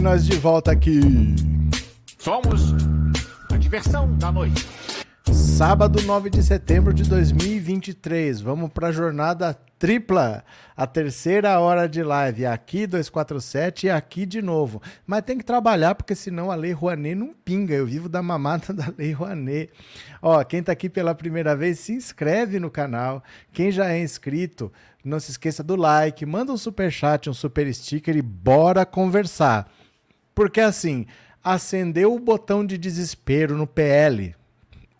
nós de volta aqui. Somos a diversão da noite. Sábado 9 de setembro de 2023. Vamos para a jornada tripla, a terceira hora de live. Aqui 247 e aqui de novo. Mas tem que trabalhar porque senão a Lei Rouanet não pinga. Eu vivo da mamada da Lei Rouanet. Ó, quem tá aqui pela primeira vez, se inscreve no canal. Quem já é inscrito, não se esqueça do like, manda um super chat, um super sticker e bora conversar. Porque assim, acendeu o botão de desespero no PL.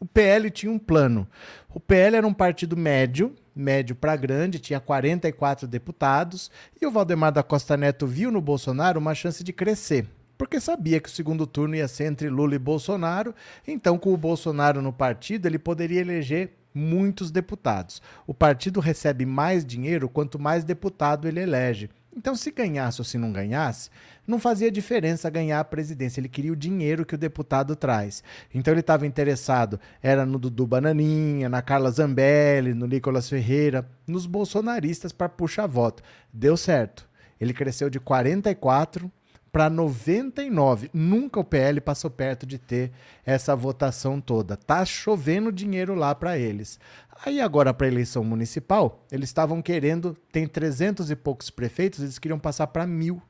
O PL tinha um plano. O PL era um partido médio, médio para grande, tinha 44 deputados, e o Valdemar da Costa Neto viu no Bolsonaro uma chance de crescer. Porque sabia que o segundo turno ia ser entre Lula e Bolsonaro, então com o Bolsonaro no partido, ele poderia eleger muitos deputados. O partido recebe mais dinheiro quanto mais deputado ele elege. Então, se ganhasse ou se não ganhasse, não fazia diferença ganhar a presidência. Ele queria o dinheiro que o deputado traz. Então, ele estava interessado, era no Dudu Bananinha, na Carla Zambelli, no Nicolas Ferreira, nos bolsonaristas para puxar voto. Deu certo. Ele cresceu de 44 para 99. Nunca o PL passou perto de ter essa votação toda. Tá chovendo dinheiro lá para eles. Aí agora para a eleição municipal, eles estavam querendo, tem 300 e poucos prefeitos, eles queriam passar para mil.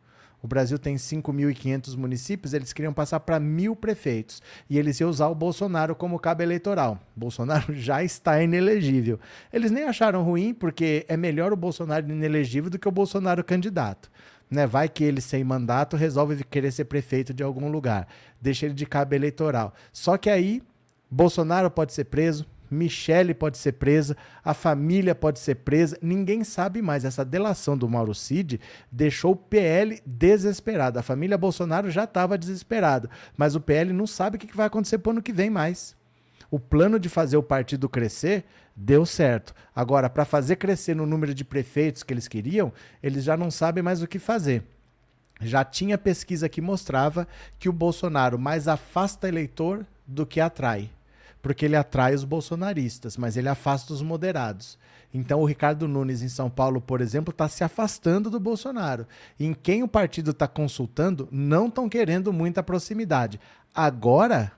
O Brasil tem 5.500 municípios, eles queriam passar para mil prefeitos. E eles iam usar o Bolsonaro como cabo eleitoral. Bolsonaro já está inelegível. Eles nem acharam ruim, porque é melhor o Bolsonaro inelegível do que o Bolsonaro candidato né? Vai que ele sem mandato resolve querer ser prefeito de algum lugar, deixa ele de cabo eleitoral. Só que aí Bolsonaro pode ser preso, Michele pode ser presa, a família pode ser presa, ninguém sabe mais. Essa delação do Mauro Cid deixou o PL desesperado. A família Bolsonaro já estava desesperada, mas o PL não sabe o que vai acontecer para o ano que vem mais. O plano de fazer o partido crescer deu certo. Agora, para fazer crescer no número de prefeitos que eles queriam, eles já não sabem mais o que fazer. Já tinha pesquisa que mostrava que o Bolsonaro mais afasta eleitor do que atrai. Porque ele atrai os bolsonaristas, mas ele afasta os moderados. Então, o Ricardo Nunes, em São Paulo, por exemplo, está se afastando do Bolsonaro. Em quem o partido está consultando, não estão querendo muita proximidade. Agora,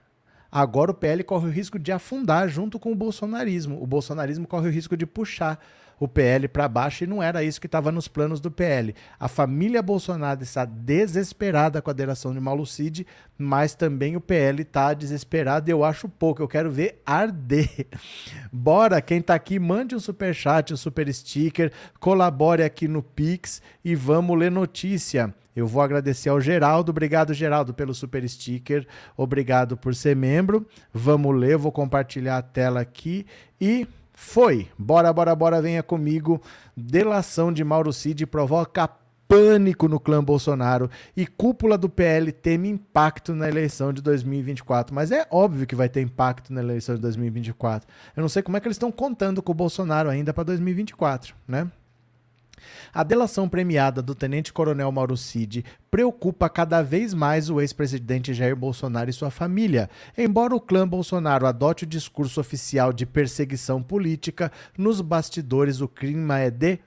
Agora o PL corre o risco de afundar junto com o bolsonarismo. O bolsonarismo corre o risco de puxar o PL para baixo e não era isso que estava nos planos do PL. A família Bolsonaro está desesperada com a delação de Malucide, mas também o PL está desesperado e eu acho pouco. Eu quero ver arder. Bora, quem está aqui, mande um super chat, um super sticker, colabore aqui no Pix e vamos ler notícia. Eu vou agradecer ao Geraldo. Obrigado, Geraldo, pelo super sticker. Obrigado por ser membro. Vamos ler, vou compartilhar a tela aqui e foi. Bora, bora, bora, venha comigo. Delação de Mauro Cid provoca pânico no clã Bolsonaro e cúpula do PL teme impacto na eleição de 2024. Mas é óbvio que vai ter impacto na eleição de 2024. Eu não sei como é que eles estão contando com o Bolsonaro ainda para 2024, né? A delação premiada do tenente-coronel Mauro Cid preocupa cada vez mais o ex-presidente Jair Bolsonaro e sua família. Embora o clã Bolsonaro adote o discurso oficial de perseguição política, nos bastidores o clima é de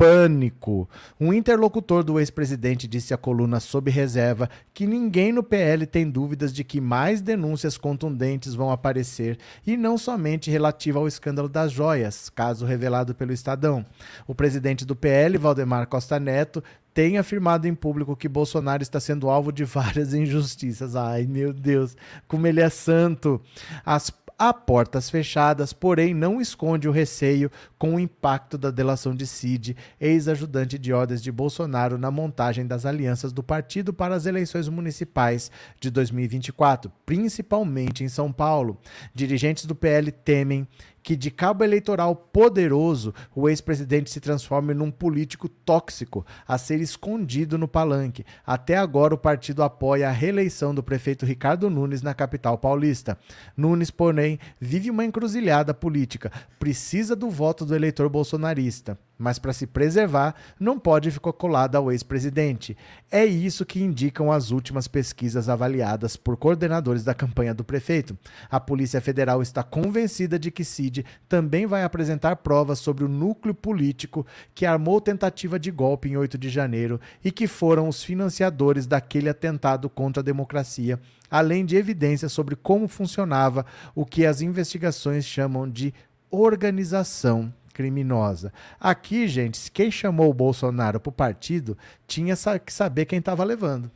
pânico. Um interlocutor do ex-presidente disse à coluna sob reserva que ninguém no PL tem dúvidas de que mais denúncias contundentes vão aparecer e não somente relativa ao escândalo das joias, caso revelado pelo Estadão. O presidente do PL, Valdemar Costa Neto, tem afirmado em público que Bolsonaro está sendo alvo de várias injustiças. Ai, meu Deus, como ele é santo. As a portas fechadas, porém não esconde o receio com o impacto da delação de Cid, ex-ajudante de ordens de Bolsonaro na montagem das alianças do partido para as eleições municipais de 2024, principalmente em São Paulo. Dirigentes do PL temem que de cabo eleitoral poderoso o ex-presidente se transforme num político tóxico a ser escondido no palanque. Até agora o partido apoia a reeleição do prefeito Ricardo Nunes na capital paulista. Nunes, porém, vive uma encruzilhada política. Precisa do voto do eleitor bolsonarista mas para se preservar, não pode ficar colada ao ex-presidente. É isso que indicam as últimas pesquisas avaliadas por coordenadores da campanha do prefeito. A Polícia Federal está convencida de que Cid também vai apresentar provas sobre o núcleo político que armou tentativa de golpe em 8 de janeiro e que foram os financiadores daquele atentado contra a democracia, além de evidências sobre como funcionava o que as investigações chamam de organização criminosa. Aqui, gente, quem chamou o Bolsonaro para o partido tinha que saber quem estava levando.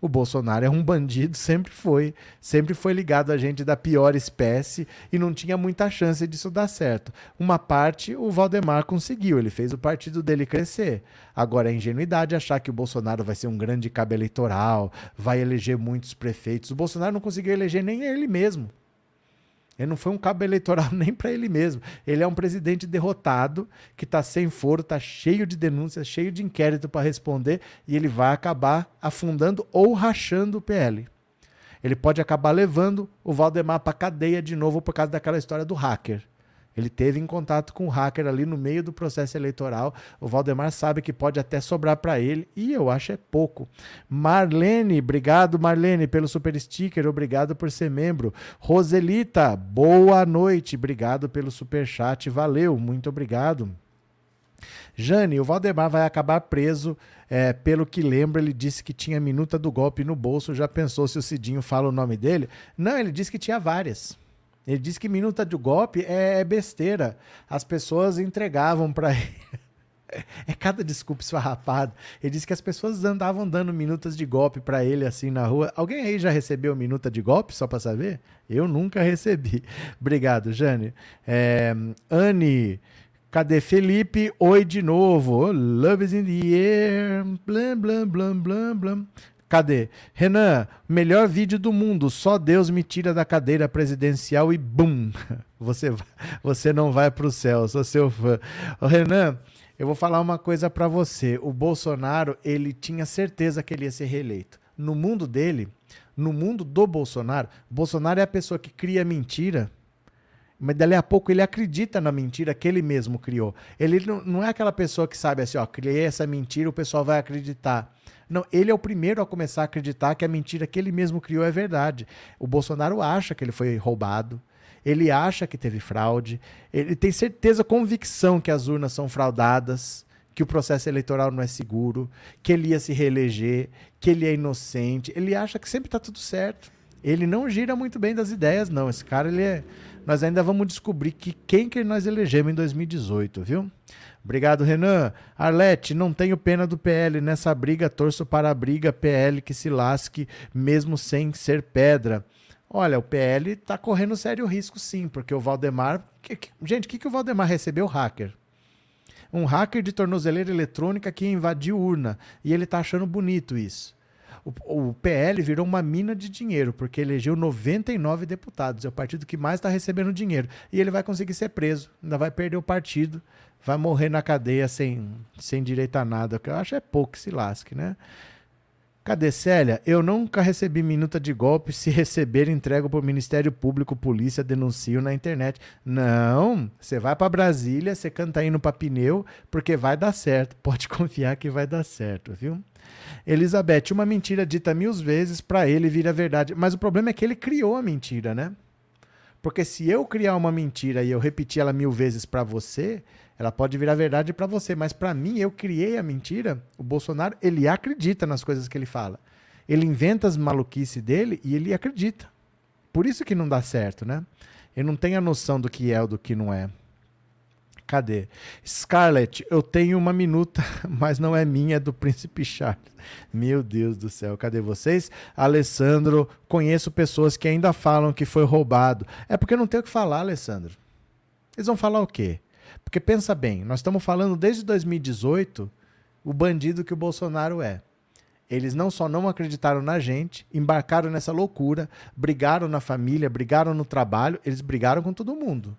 O Bolsonaro é um bandido, sempre foi. Sempre foi ligado a gente da pior espécie e não tinha muita chance disso dar certo. Uma parte o Valdemar conseguiu, ele fez o partido dele crescer. Agora é ingenuidade achar que o Bolsonaro vai ser um grande cabo eleitoral, vai eleger muitos prefeitos. O Bolsonaro não conseguiu eleger nem ele mesmo. Ele não foi um cabo eleitoral nem para ele mesmo. Ele é um presidente derrotado, que está sem foro, está cheio de denúncias, cheio de inquérito para responder, e ele vai acabar afundando ou rachando o PL. Ele pode acabar levando o Valdemar para cadeia de novo por causa daquela história do hacker. Ele teve em contato com o hacker ali no meio do processo eleitoral. O Valdemar sabe que pode até sobrar para ele e eu acho é pouco. Marlene, obrigado Marlene pelo super sticker, obrigado por ser membro. Roselita, boa noite, obrigado pelo super chat, valeu, muito obrigado. Jane, o Valdemar vai acabar preso. É, pelo que lembro, ele disse que tinha minuta do golpe no bolso. Já pensou se o Cidinho fala o nome dele? Não, ele disse que tinha várias. Ele disse que minuta de golpe é, é besteira. As pessoas entregavam para ele. É cada desculpa esfarrapada. Ele disse que as pessoas andavam dando minutas de golpe para ele assim na rua. Alguém aí já recebeu minuta de golpe, só para saber? Eu nunca recebi. Obrigado, Jane. É, Anne, cadê Felipe? Oi de novo. Love is in the air. Blam, blam, blam, blam, blam. Cadê? Renan, melhor vídeo do mundo. Só Deus me tira da cadeira presidencial e bum! Você, você não vai para o céu. Sou seu fã. Renan, eu vou falar uma coisa para você. O Bolsonaro, ele tinha certeza que ele ia ser reeleito. No mundo dele, no mundo do Bolsonaro, Bolsonaro é a pessoa que cria mentira mas dali a pouco ele acredita na mentira que ele mesmo criou. Ele não, não é aquela pessoa que sabe assim, ó, criei essa mentira, o pessoal vai acreditar. Não, ele é o primeiro a começar a acreditar que a mentira que ele mesmo criou é verdade. O Bolsonaro acha que ele foi roubado, ele acha que teve fraude, ele tem certeza, convicção que as urnas são fraudadas, que o processo eleitoral não é seguro, que ele ia se reeleger, que ele é inocente. Ele acha que sempre está tudo certo. Ele não gira muito bem das ideias, não. Esse cara, ele é. Nós ainda vamos descobrir que quem que nós elegemos em 2018, viu? Obrigado, Renan. Arlete, não tenho pena do PL. Nessa briga, torço para a briga PL que se lasque, mesmo sem ser pedra. Olha, o PL está correndo sério risco, sim, porque o Valdemar. Que, que, gente, o que, que o Valdemar recebeu? Hacker. Um hacker de tornozeleira eletrônica que invadiu urna. E ele está achando bonito isso. O, o, PL virou uma mina de dinheiro, porque elegeu 99 deputados. É o partido que mais está recebendo dinheiro. E ele vai conseguir ser preso. Ainda vai perder o partido vai morrer na cadeia sem, sem direito a nada, que eu acho é pouco que se lasque, né? Cadê Célia? Eu nunca recebi minuta de golpe. Se receber, entrego para o Ministério Público, polícia, denuncio na internet. Não, você vai para Brasília, você canta indo para pneu, porque vai dar certo. Pode confiar que vai dar certo, viu? Elizabeth, uma mentira dita mil vezes para ele vira verdade. Mas o problema é que ele criou a mentira, né? Porque se eu criar uma mentira e eu repetir ela mil vezes para você, ela pode virar verdade para você, mas para mim, eu criei a mentira. O Bolsonaro, ele acredita nas coisas que ele fala. Ele inventa as maluquices dele e ele acredita. Por isso que não dá certo, né? Ele não tem a noção do que é ou do que não é. Cadê? Scarlett, eu tenho uma minuta, mas não é minha, é do Príncipe Charles. Meu Deus do céu, cadê vocês? Alessandro, conheço pessoas que ainda falam que foi roubado. É porque não tem o que falar, Alessandro. Eles vão falar o quê? Porque pensa bem, nós estamos falando desde 2018 o bandido que o Bolsonaro é. Eles não só não acreditaram na gente, embarcaram nessa loucura, brigaram na família, brigaram no trabalho, eles brigaram com todo mundo.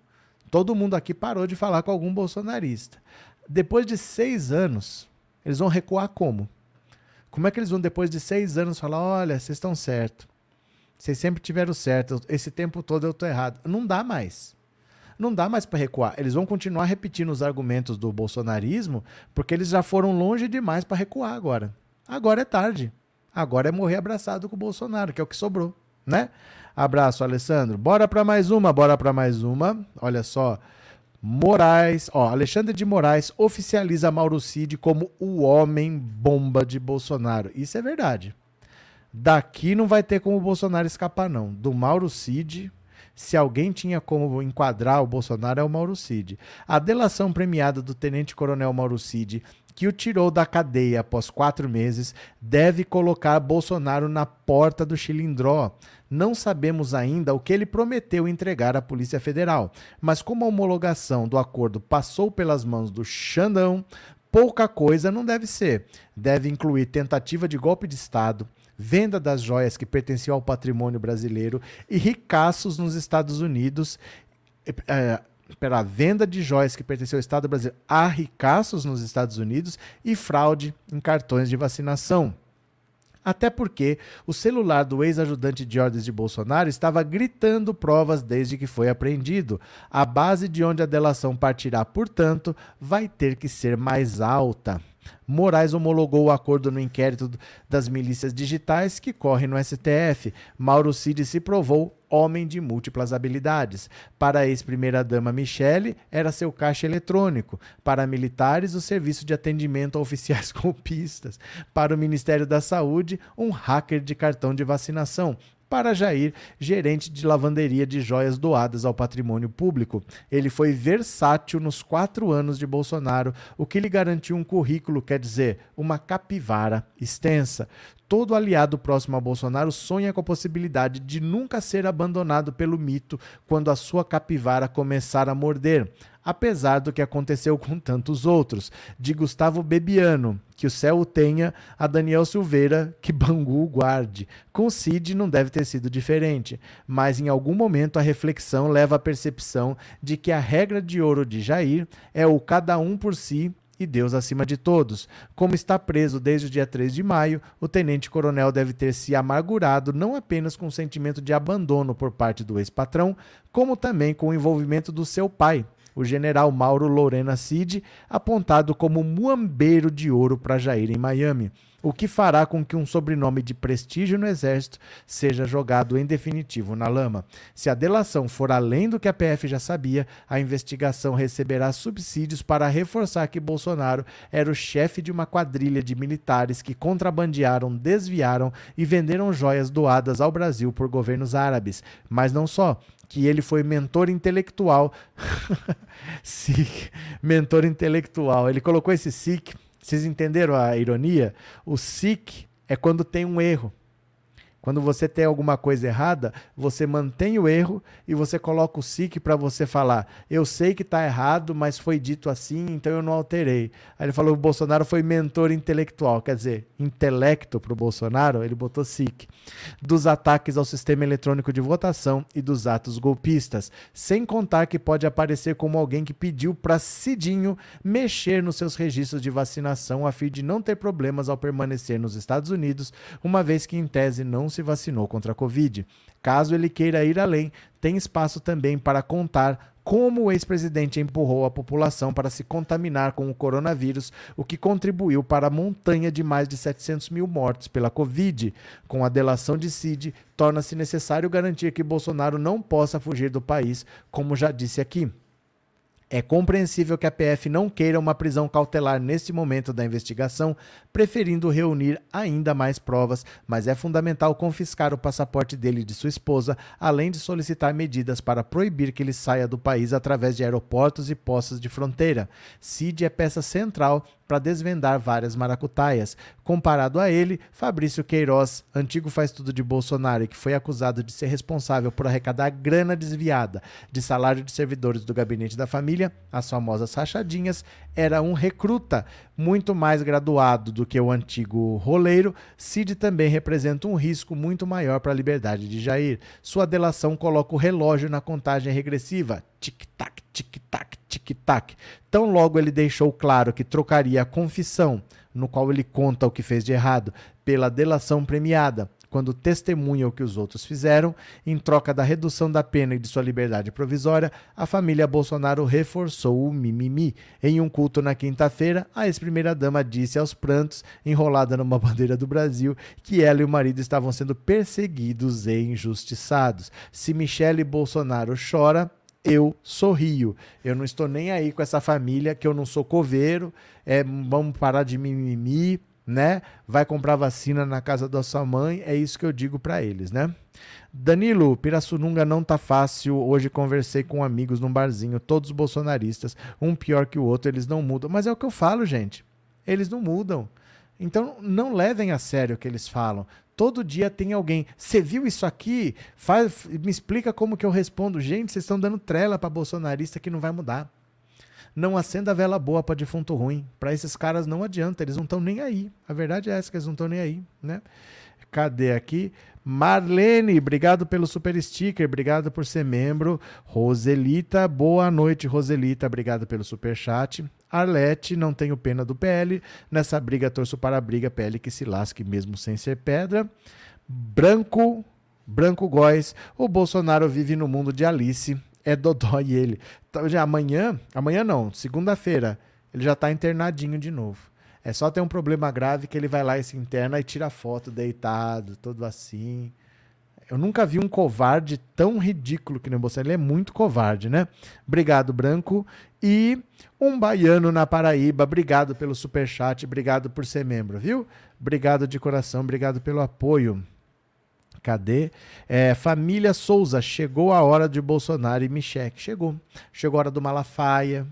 Todo mundo aqui parou de falar com algum bolsonarista. Depois de seis anos, eles vão recuar como? Como é que eles vão, depois de seis anos, falar: olha, vocês estão certo. Vocês sempre tiveram certo. Esse tempo todo eu estou errado. Não dá mais. Não dá mais para recuar. Eles vão continuar repetindo os argumentos do bolsonarismo, porque eles já foram longe demais para recuar agora. Agora é tarde. Agora é morrer abraçado com o Bolsonaro, que é o que sobrou, né? Abraço, Alessandro. Bora para mais uma, bora para mais uma. Olha só. Moraes, ó, Alexandre de Moraes oficializa Mauro Cid como o homem bomba de Bolsonaro. Isso é verdade. Daqui não vai ter como o Bolsonaro escapar, não. Do Mauro Cid, se alguém tinha como enquadrar o Bolsonaro, é o Mauro Cid. A delação premiada do tenente-coronel Mauro Cid, que o tirou da cadeia após quatro meses, deve colocar Bolsonaro na porta do Chilindró. Não sabemos ainda o que ele prometeu entregar à Polícia Federal, mas como a homologação do acordo passou pelas mãos do Xandão, pouca coisa não deve ser. Deve incluir tentativa de golpe de Estado, venda das joias que pertenciam ao patrimônio brasileiro e ricaços nos Estados Unidos. É, pela venda de joias que pertenciam ao Estado brasileiro a ricaços nos Estados Unidos e fraude em cartões de vacinação. Até porque o celular do ex-ajudante de ordens de Bolsonaro estava gritando provas desde que foi apreendido. A base de onde a delação partirá, portanto, vai ter que ser mais alta. Moraes homologou o acordo no inquérito das milícias digitais que corre no STF. Mauro Cid se provou homem de múltiplas habilidades. Para a ex-primeira-dama Michele, era seu caixa eletrônico. Para militares, o serviço de atendimento a oficiais golpistas. Para o Ministério da Saúde, um hacker de cartão de vacinação para Jair, gerente de lavanderia de joias doadas ao patrimônio público. Ele foi versátil nos quatro anos de Bolsonaro, o que lhe garantiu um currículo, quer dizer, uma capivara extensa. Todo aliado próximo a Bolsonaro sonha com a possibilidade de nunca ser abandonado pelo mito quando a sua capivara começar a morder apesar do que aconteceu com tantos outros. De Gustavo Bebiano, que o céu o tenha, a Daniel Silveira, que Bangu o guarde. Com Cid não deve ter sido diferente, mas em algum momento a reflexão leva à percepção de que a regra de ouro de Jair é o cada um por si e Deus acima de todos. Como está preso desde o dia 3 de maio, o tenente-coronel deve ter se amargurado não apenas com o sentimento de abandono por parte do ex-patrão, como também com o envolvimento do seu pai, o general Mauro Lorena Cid, apontado como muambeiro de ouro para Jair em Miami, o que fará com que um sobrenome de prestígio no Exército seja jogado em definitivo na lama. Se a delação for além do que a PF já sabia, a investigação receberá subsídios para reforçar que Bolsonaro era o chefe de uma quadrilha de militares que contrabandearam, desviaram e venderam joias doadas ao Brasil por governos árabes. Mas não só que ele foi mentor intelectual. SIC, mentor intelectual. Ele colocou esse SIC. Vocês entenderam a ironia? O SIC é quando tem um erro. Quando você tem alguma coisa errada, você mantém o erro e você coloca o SIC para você falar: eu sei que está errado, mas foi dito assim, então eu não alterei. Aí ele falou o Bolsonaro foi mentor intelectual, quer dizer, intelecto para o Bolsonaro, ele botou SIC. Dos ataques ao sistema eletrônico de votação e dos atos golpistas. Sem contar que pode aparecer como alguém que pediu para Cidinho mexer nos seus registros de vacinação a fim de não ter problemas ao permanecer nos Estados Unidos, uma vez que em tese não se vacinou contra a Covid. Caso ele queira ir além, tem espaço também para contar como o ex-presidente empurrou a população para se contaminar com o coronavírus, o que contribuiu para a montanha de mais de 700 mil mortes pela Covid. Com a delação de Cid, torna-se necessário garantir que Bolsonaro não possa fugir do país, como já disse aqui. É compreensível que a PF não queira uma prisão cautelar neste momento da investigação, preferindo reunir ainda mais provas, mas é fundamental confiscar o passaporte dele e de sua esposa, além de solicitar medidas para proibir que ele saia do país através de aeroportos e postos de fronteira. Cid é peça central para desvendar várias maracutaias. Comparado a ele, Fabrício Queiroz, antigo faz tudo de Bolsonaro e que foi acusado de ser responsável por arrecadar grana desviada de salário de servidores do gabinete da família, as famosas rachadinhas, era um recruta muito mais graduado do que o antigo roleiro. Cid também representa um risco muito maior para a liberdade de Jair. Sua delação coloca o relógio na contagem regressiva. Tic-tac, tic-tac, tic-tac. Tão logo ele deixou claro que trocaria a confissão, no qual ele conta o que fez de errado, pela delação premiada quando testemunha o que os outros fizeram, em troca da redução da pena e de sua liberdade provisória, a família Bolsonaro reforçou o mimimi. Em um culto na quinta-feira, a ex-primeira-dama disse aos prantos, enrolada numa bandeira do Brasil, que ela e o marido estavam sendo perseguidos e injustiçados. Se Michele Bolsonaro chora, eu sorrio. Eu não estou nem aí com essa família, que eu não sou coveiro, é, vamos parar de mimimi, né? Vai comprar vacina na casa da sua mãe, é isso que eu digo para eles, né? Danilo, Pirassununga não tá fácil. Hoje conversei com amigos num barzinho, todos bolsonaristas, um pior que o outro, eles não mudam. Mas é o que eu falo, gente. Eles não mudam. Então não levem a sério o que eles falam. Todo dia tem alguém. Você viu isso aqui? Faz, me explica como que eu respondo. Gente, vocês estão dando trela para bolsonarista que não vai mudar. Não acenda a vela boa para defunto ruim. Para esses caras não adianta, eles não estão nem aí. A verdade é essa que eles não estão nem aí, né? Cadê aqui? Marlene, obrigado pelo super sticker, obrigado por ser membro. Roselita, boa noite, Roselita, obrigado pelo super chat. Arlete, não tenho pena do PL. Nessa briga, torço para a briga, PL que se lasque mesmo sem ser pedra. Branco, Branco Góes, o Bolsonaro vive no mundo de Alice. É Dodói ele. Então, já amanhã, amanhã não, segunda-feira, ele já está internadinho de novo. É só ter um problema grave que ele vai lá e se interna e tira foto deitado, todo assim. Eu nunca vi um covarde tão ridículo que nem você. Ele é muito covarde, né? Obrigado, Branco. E um baiano na Paraíba. Obrigado pelo super chat, obrigado por ser membro, viu? Obrigado de coração, obrigado pelo apoio. Cadê? É, família Souza, chegou a hora de Bolsonaro e Michele. Chegou. Chegou a hora do Malafaia.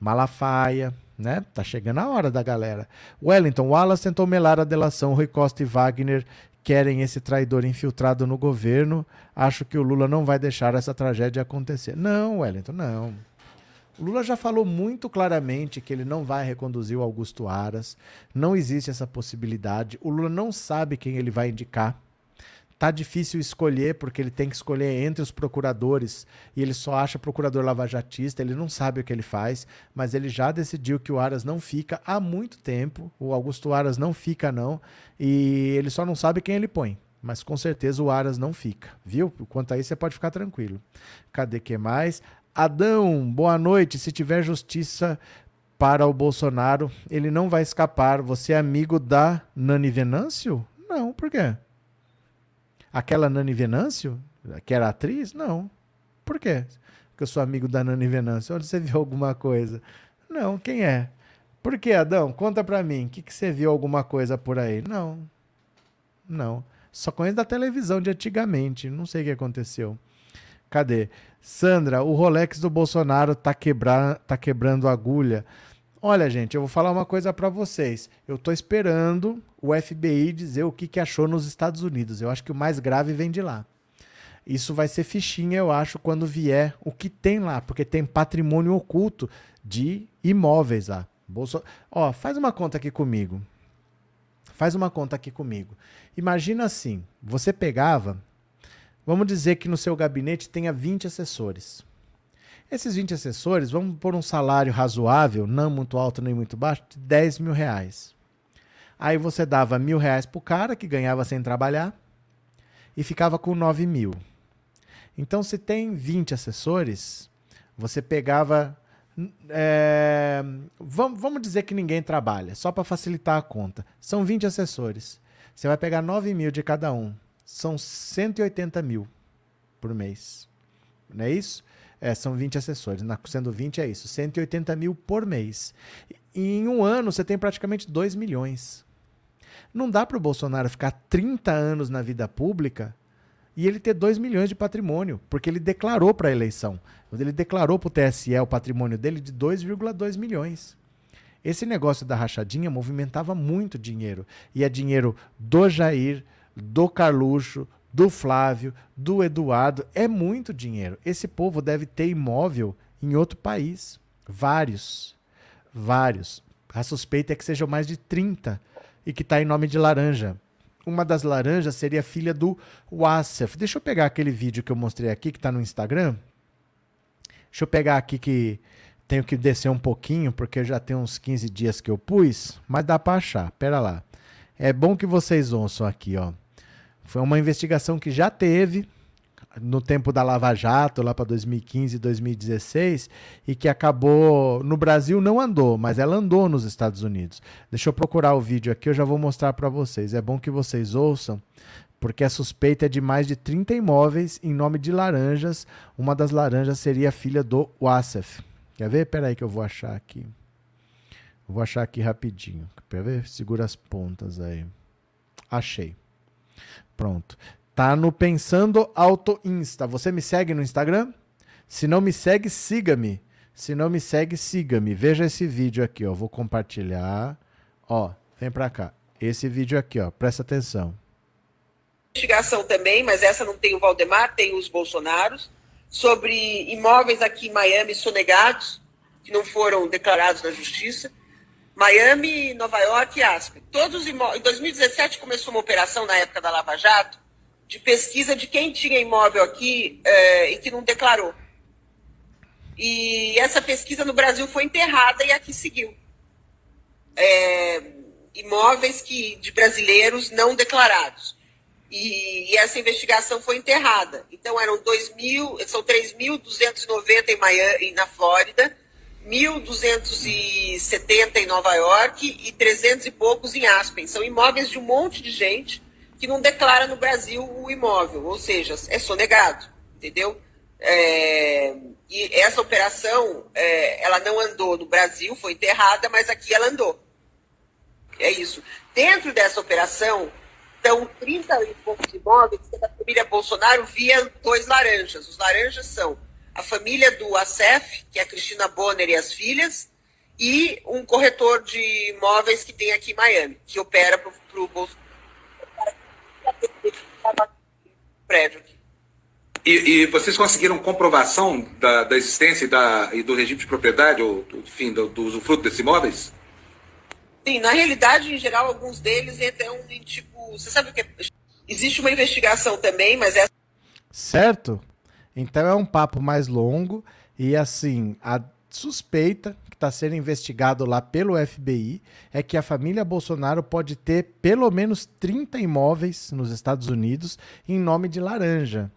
Malafaia, né? Tá chegando a hora da galera. Wellington, Wallace tentou melar a delação. Rui Costa e Wagner querem esse traidor infiltrado no governo. Acho que o Lula não vai deixar essa tragédia acontecer. Não, Wellington, não. O Lula já falou muito claramente que ele não vai reconduzir o Augusto Aras. Não existe essa possibilidade. O Lula não sabe quem ele vai indicar. Tá difícil escolher, porque ele tem que escolher entre os procuradores e ele só acha procurador lavajatista, ele não sabe o que ele faz, mas ele já decidiu que o Aras não fica há muito tempo. O Augusto Aras não fica, não, e ele só não sabe quem ele põe. Mas com certeza o Aras não fica, viu? Quanto a isso, você pode ficar tranquilo. Cadê que mais? Adão, boa noite. Se tiver justiça para o Bolsonaro, ele não vai escapar. Você é amigo da Nani Venâncio? Não, por quê? Aquela Nani Venâncio, que era atriz? Não. Por quê? Porque eu sou amigo da Nani Venâncio. Onde você viu alguma coisa? Não, quem é? Por que, Adão? Conta pra mim. O que, que você viu alguma coisa por aí? Não. Não. Só conheço da televisão de antigamente. Não sei o que aconteceu. Cadê? Sandra, o Rolex do Bolsonaro tá, quebra... tá quebrando agulha. Olha, gente, eu vou falar uma coisa para vocês. Eu estou esperando o FBI dizer o que, que achou nos Estados Unidos. Eu acho que o mais grave vem de lá. Isso vai ser fichinha, eu acho, quando vier o que tem lá, porque tem patrimônio oculto de imóveis lá. Bolso... Ó, faz uma conta aqui comigo. Faz uma conta aqui comigo. Imagina assim: você pegava, vamos dizer que no seu gabinete tenha 20 assessores. Esses 20 assessores vão por um salário razoável, não muito alto nem muito baixo, de 10 mil reais. Aí você dava mil reais para o cara que ganhava sem trabalhar e ficava com 9 mil. Então, se tem 20 assessores, você pegava. É, vamos, vamos dizer que ninguém trabalha, só para facilitar a conta. São 20 assessores. Você vai pegar 9 mil de cada um. São 180 mil por mês. Não é isso? É, são 20 assessores. Na, sendo 20 é isso, 180 mil por mês. E em um ano você tem praticamente 2 milhões. Não dá para o Bolsonaro ficar 30 anos na vida pública e ele ter 2 milhões de patrimônio, porque ele declarou para a eleição. Ele declarou para o TSE o patrimônio dele de 2,2 milhões. Esse negócio da rachadinha movimentava muito dinheiro. E é dinheiro do Jair, do Carluxo, do Flávio, do Eduardo. É muito dinheiro. Esse povo deve ter imóvel em outro país. Vários. Vários. A suspeita é que sejam mais de 30 e que está em nome de laranja. Uma das laranjas seria filha do Wassef. Deixa eu pegar aquele vídeo que eu mostrei aqui, que está no Instagram. Deixa eu pegar aqui que tenho que descer um pouquinho, porque já tem uns 15 dias que eu pus, mas dá para achar. Pera lá. É bom que vocês ouçam aqui, ó. Foi uma investigação que já teve no tempo da Lava Jato, lá para 2015 e 2016, e que acabou no Brasil não andou, mas ela andou nos Estados Unidos. Deixa eu procurar o vídeo aqui, eu já vou mostrar para vocês. É bom que vocês ouçam, porque a suspeita é de mais de 30 imóveis em nome de laranjas. Uma das laranjas seria a filha do Wassef. Quer ver? Espera aí que eu vou achar aqui. Vou achar aqui rapidinho. Quer ver? Segura as pontas aí. Achei. Pronto. Tá no Pensando Auto Insta. Você me segue no Instagram? Se não me segue, siga-me. Se não me segue, siga-me. Veja esse vídeo aqui, ó. Vou compartilhar. Ó, vem pra cá. Esse vídeo aqui, ó. Presta atenção. Investigação também, mas essa não tem o Valdemar, tem os Bolsonaros, sobre imóveis aqui em Miami sonegados, que não foram declarados na justiça. Miami, Nova York e Aspen. Todos os imóveis. Em 2017 começou uma operação na época da Lava Jato de pesquisa de quem tinha imóvel aqui é, e que não declarou. E essa pesquisa no Brasil foi enterrada e aqui seguiu. É, imóveis que, de brasileiros não declarados. E, e, essa investigação foi enterrada. Então eram 2 mil, são 3.290 em Miami, na Flórida, 1.270 em Nova York e 300 e poucos em Aspen. São imóveis de um monte de gente que não declara no Brasil o imóvel, ou seja, é sonegado, entendeu? É, e essa operação, é, ela não andou no Brasil, foi enterrada, mas aqui ela andou. É isso. Dentro dessa operação, estão 30 e poucos imóveis que a família Bolsonaro via dois laranjas. Os laranjas são a família do ASEF, que é a Cristina Bonner e as filhas, e um corretor de imóveis que tem aqui em Miami, que opera para o Bolsonaro prédio aqui. E, e, vocês conseguiram comprovação da, da existência e, da, e, do regime de propriedade, ou enfim, do, do usufruto desses imóveis? Sim, na realidade, em geral, alguns deles entram em tipo. Você sabe o que? É? Existe uma investigação também, mas é. Certo? Então é um papo mais longo e assim, a suspeita está sendo investigado lá pelo FBI é que a família Bolsonaro pode ter pelo menos 30 imóveis nos Estados Unidos em nome de laranja.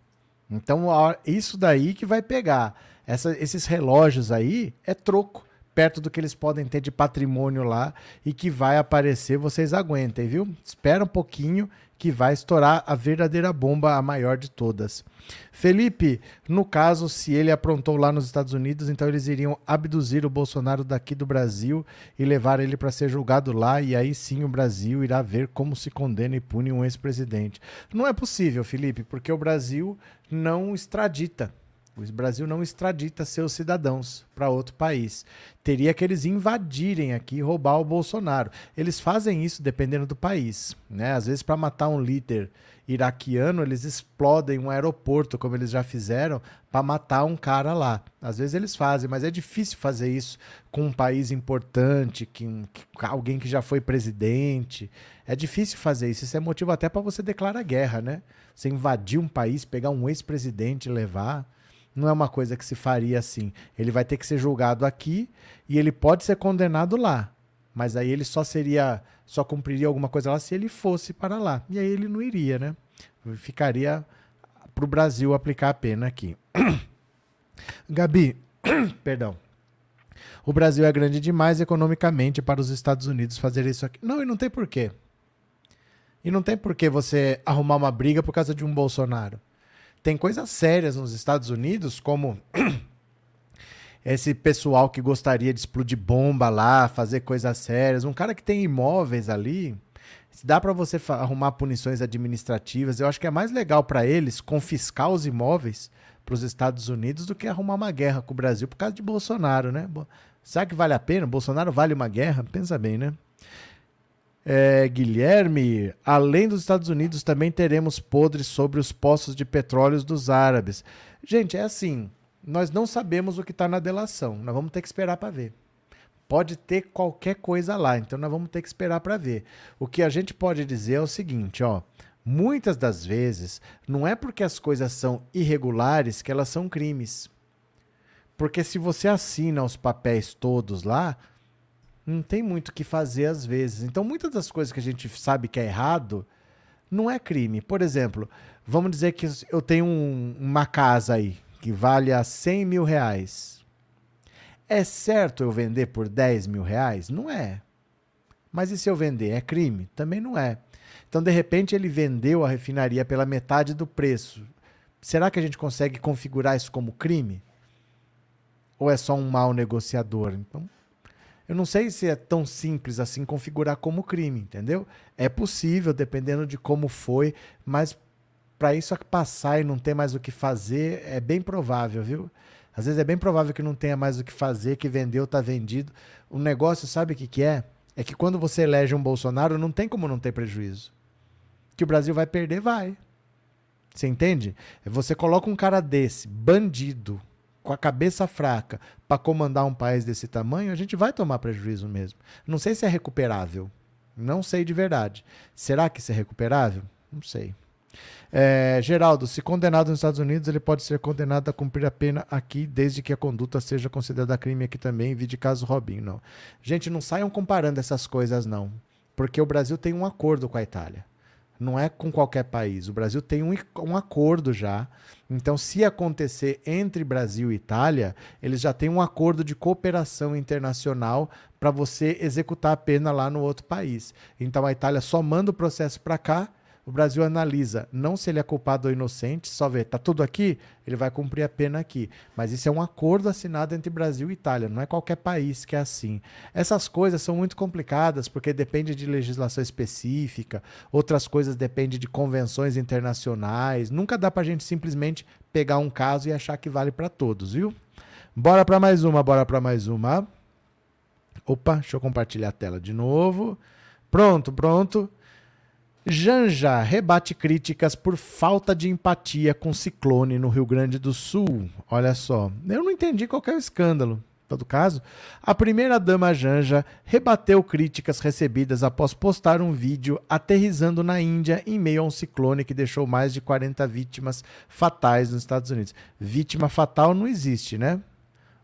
Então, isso daí que vai pegar. Essa, esses relógios aí é troco perto do que eles podem ter de patrimônio lá e que vai aparecer, vocês aguentem, viu? Espera um pouquinho que vai estourar a verdadeira bomba, a maior de todas. Felipe, no caso, se ele aprontou lá nos Estados Unidos, então eles iriam abduzir o Bolsonaro daqui do Brasil e levar ele para ser julgado lá, e aí sim o Brasil irá ver como se condena e pune um ex-presidente. Não é possível, Felipe, porque o Brasil não extradita o Brasil não extradita seus cidadãos para outro país. Teria que eles invadirem aqui e roubar o Bolsonaro. Eles fazem isso dependendo do país. Né? Às vezes, para matar um líder iraquiano, eles explodem um aeroporto, como eles já fizeram, para matar um cara lá. Às vezes eles fazem, mas é difícil fazer isso com um país importante, que, que alguém que já foi presidente. É difícil fazer isso. Isso é motivo até para você declarar guerra, né? Você invadir um país, pegar um ex-presidente e levar não é uma coisa que se faria assim. Ele vai ter que ser julgado aqui e ele pode ser condenado lá. Mas aí ele só seria, só cumpriria alguma coisa lá se ele fosse para lá. E aí ele não iria, né? Ficaria para o Brasil aplicar a pena aqui. Gabi, perdão. O Brasil é grande demais economicamente para os Estados Unidos fazer isso aqui. Não, e não tem porquê. E não tem porquê você arrumar uma briga por causa de um Bolsonaro. Tem coisas sérias nos Estados Unidos, como esse pessoal que gostaria de explodir bomba lá, fazer coisas sérias. Um cara que tem imóveis ali, dá para você arrumar punições administrativas. Eu acho que é mais legal para eles confiscar os imóveis para os Estados Unidos do que arrumar uma guerra com o Brasil por causa de Bolsonaro, né? Será que vale a pena? Bolsonaro vale uma guerra? Pensa bem, né? É, Guilherme, além dos Estados Unidos, também teremos podres sobre os poços de petróleo dos árabes. Gente, é assim: nós não sabemos o que está na delação, nós vamos ter que esperar para ver. Pode ter qualquer coisa lá, então nós vamos ter que esperar para ver. O que a gente pode dizer é o seguinte: ó, muitas das vezes não é porque as coisas são irregulares que elas são crimes. Porque se você assina os papéis todos lá, não tem muito o que fazer às vezes. Então, muitas das coisas que a gente sabe que é errado, Não é crime. Por exemplo, vamos dizer que eu tenho um, uma casa aí que vale a 100 mil reais. É certo eu vender por 10 mil reais? Não é. Mas e se eu vender? É crime? Também não é. Então, de repente, ele vendeu a refinaria pela metade do preço. Será que a gente consegue configurar isso como crime? Ou é só um mau negociador? Então, eu não sei se é tão simples assim configurar como crime, entendeu? É possível, dependendo de como foi, mas para isso passar e não ter mais o que fazer, é bem provável, viu? Às vezes é bem provável que não tenha mais o que fazer, que vendeu, está vendido. O negócio, sabe o que, que é? É que quando você elege um Bolsonaro, não tem como não ter prejuízo. Que o Brasil vai perder, vai. Você entende? Você coloca um cara desse, bandido, com a cabeça fraca, para comandar um país desse tamanho, a gente vai tomar prejuízo mesmo. Não sei se é recuperável. Não sei de verdade. Será que isso é recuperável? Não sei. É, Geraldo, se condenado nos Estados Unidos, ele pode ser condenado a cumprir a pena aqui, desde que a conduta seja considerada crime aqui também, vi de caso Robinho, não. Gente, não saiam comparando essas coisas, não. Porque o Brasil tem um acordo com a Itália. Não é com qualquer país. O Brasil tem um, um acordo já. Então, se acontecer entre Brasil e Itália, eles já têm um acordo de cooperação internacional para você executar a pena lá no outro país. Então, a Itália só manda o processo para cá o Brasil analisa não se ele é culpado ou inocente, só vê, tá tudo aqui, ele vai cumprir a pena aqui. Mas isso é um acordo assinado entre Brasil e Itália, não é qualquer país que é assim. Essas coisas são muito complicadas porque depende de legislação específica, outras coisas dependem de convenções internacionais. Nunca dá pra gente simplesmente pegar um caso e achar que vale para todos, viu? Bora para mais uma, bora para mais uma. Opa, deixa eu compartilhar a tela de novo. Pronto, pronto. Janja rebate críticas por falta de empatia com ciclone no Rio Grande do Sul. Olha só, eu não entendi qual é o escândalo. Todo caso, a primeira-dama Janja rebateu críticas recebidas após postar um vídeo aterrizando na Índia em meio a um ciclone que deixou mais de 40 vítimas fatais nos Estados Unidos. Vítima fatal não existe, né?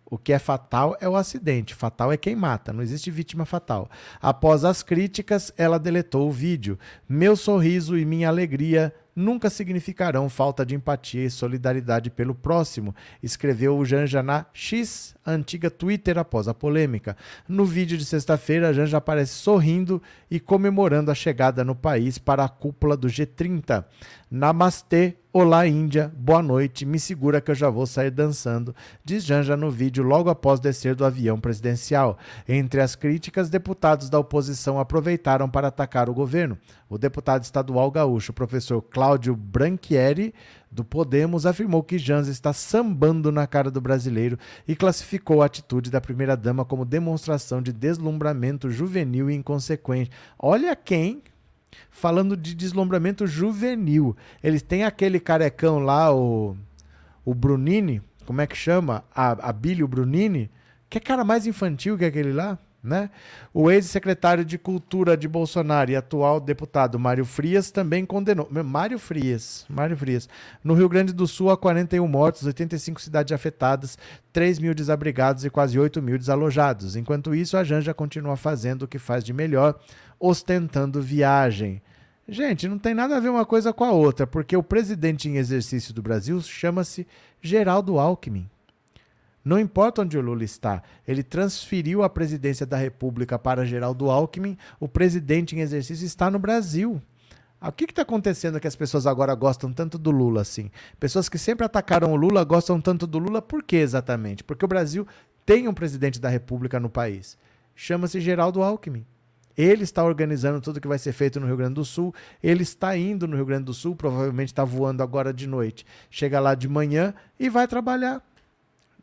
O que é fatal é o acidente. Fatal é quem mata, não existe vítima fatal. Após as críticas, ela deletou o vídeo. Meu sorriso e minha alegria nunca significarão falta de empatia e solidariedade pelo próximo, escreveu o Janja na X, antiga Twitter após a polêmica. No vídeo de sexta-feira, Janja aparece sorrindo e comemorando a chegada no país para a cúpula do G30. Namastê, olá Índia, boa noite, me segura que eu já vou sair dançando, diz Janja no vídeo logo após descer do avião presidencial. Entre as críticas, deputados da oposição aproveitaram para atacar o governo. O deputado estadual gaúcho, professor Cláudio Branchieri, do Podemos, afirmou que Janja está sambando na cara do brasileiro e classificou a atitude da primeira-dama como demonstração de deslumbramento juvenil e inconsequente. Olha quem falando de deslumbramento juvenil. Eles têm aquele carecão lá, o, o Brunini, como é que chama? A, a Billy Brunini, que é cara mais infantil que aquele lá. Né? O ex-secretário de Cultura de Bolsonaro e atual deputado Mário Frias também condenou. Mário Frias, Mário Frias. No Rio Grande do Sul, há 41 mortos, 85 cidades afetadas, 3 mil desabrigados e quase 8 mil desalojados. Enquanto isso, a Janja continua fazendo o que faz de melhor, ostentando viagem. Gente, não tem nada a ver uma coisa com a outra, porque o presidente em exercício do Brasil chama-se Geraldo Alckmin. Não importa onde o Lula está, ele transferiu a presidência da República para Geraldo Alckmin, o presidente em exercício está no Brasil. O que está acontecendo que as pessoas agora gostam tanto do Lula assim? Pessoas que sempre atacaram o Lula gostam tanto do Lula, por quê exatamente? Porque o Brasil tem um presidente da República no país. Chama-se Geraldo Alckmin. Ele está organizando tudo que vai ser feito no Rio Grande do Sul. Ele está indo no Rio Grande do Sul, provavelmente está voando agora de noite. Chega lá de manhã e vai trabalhar.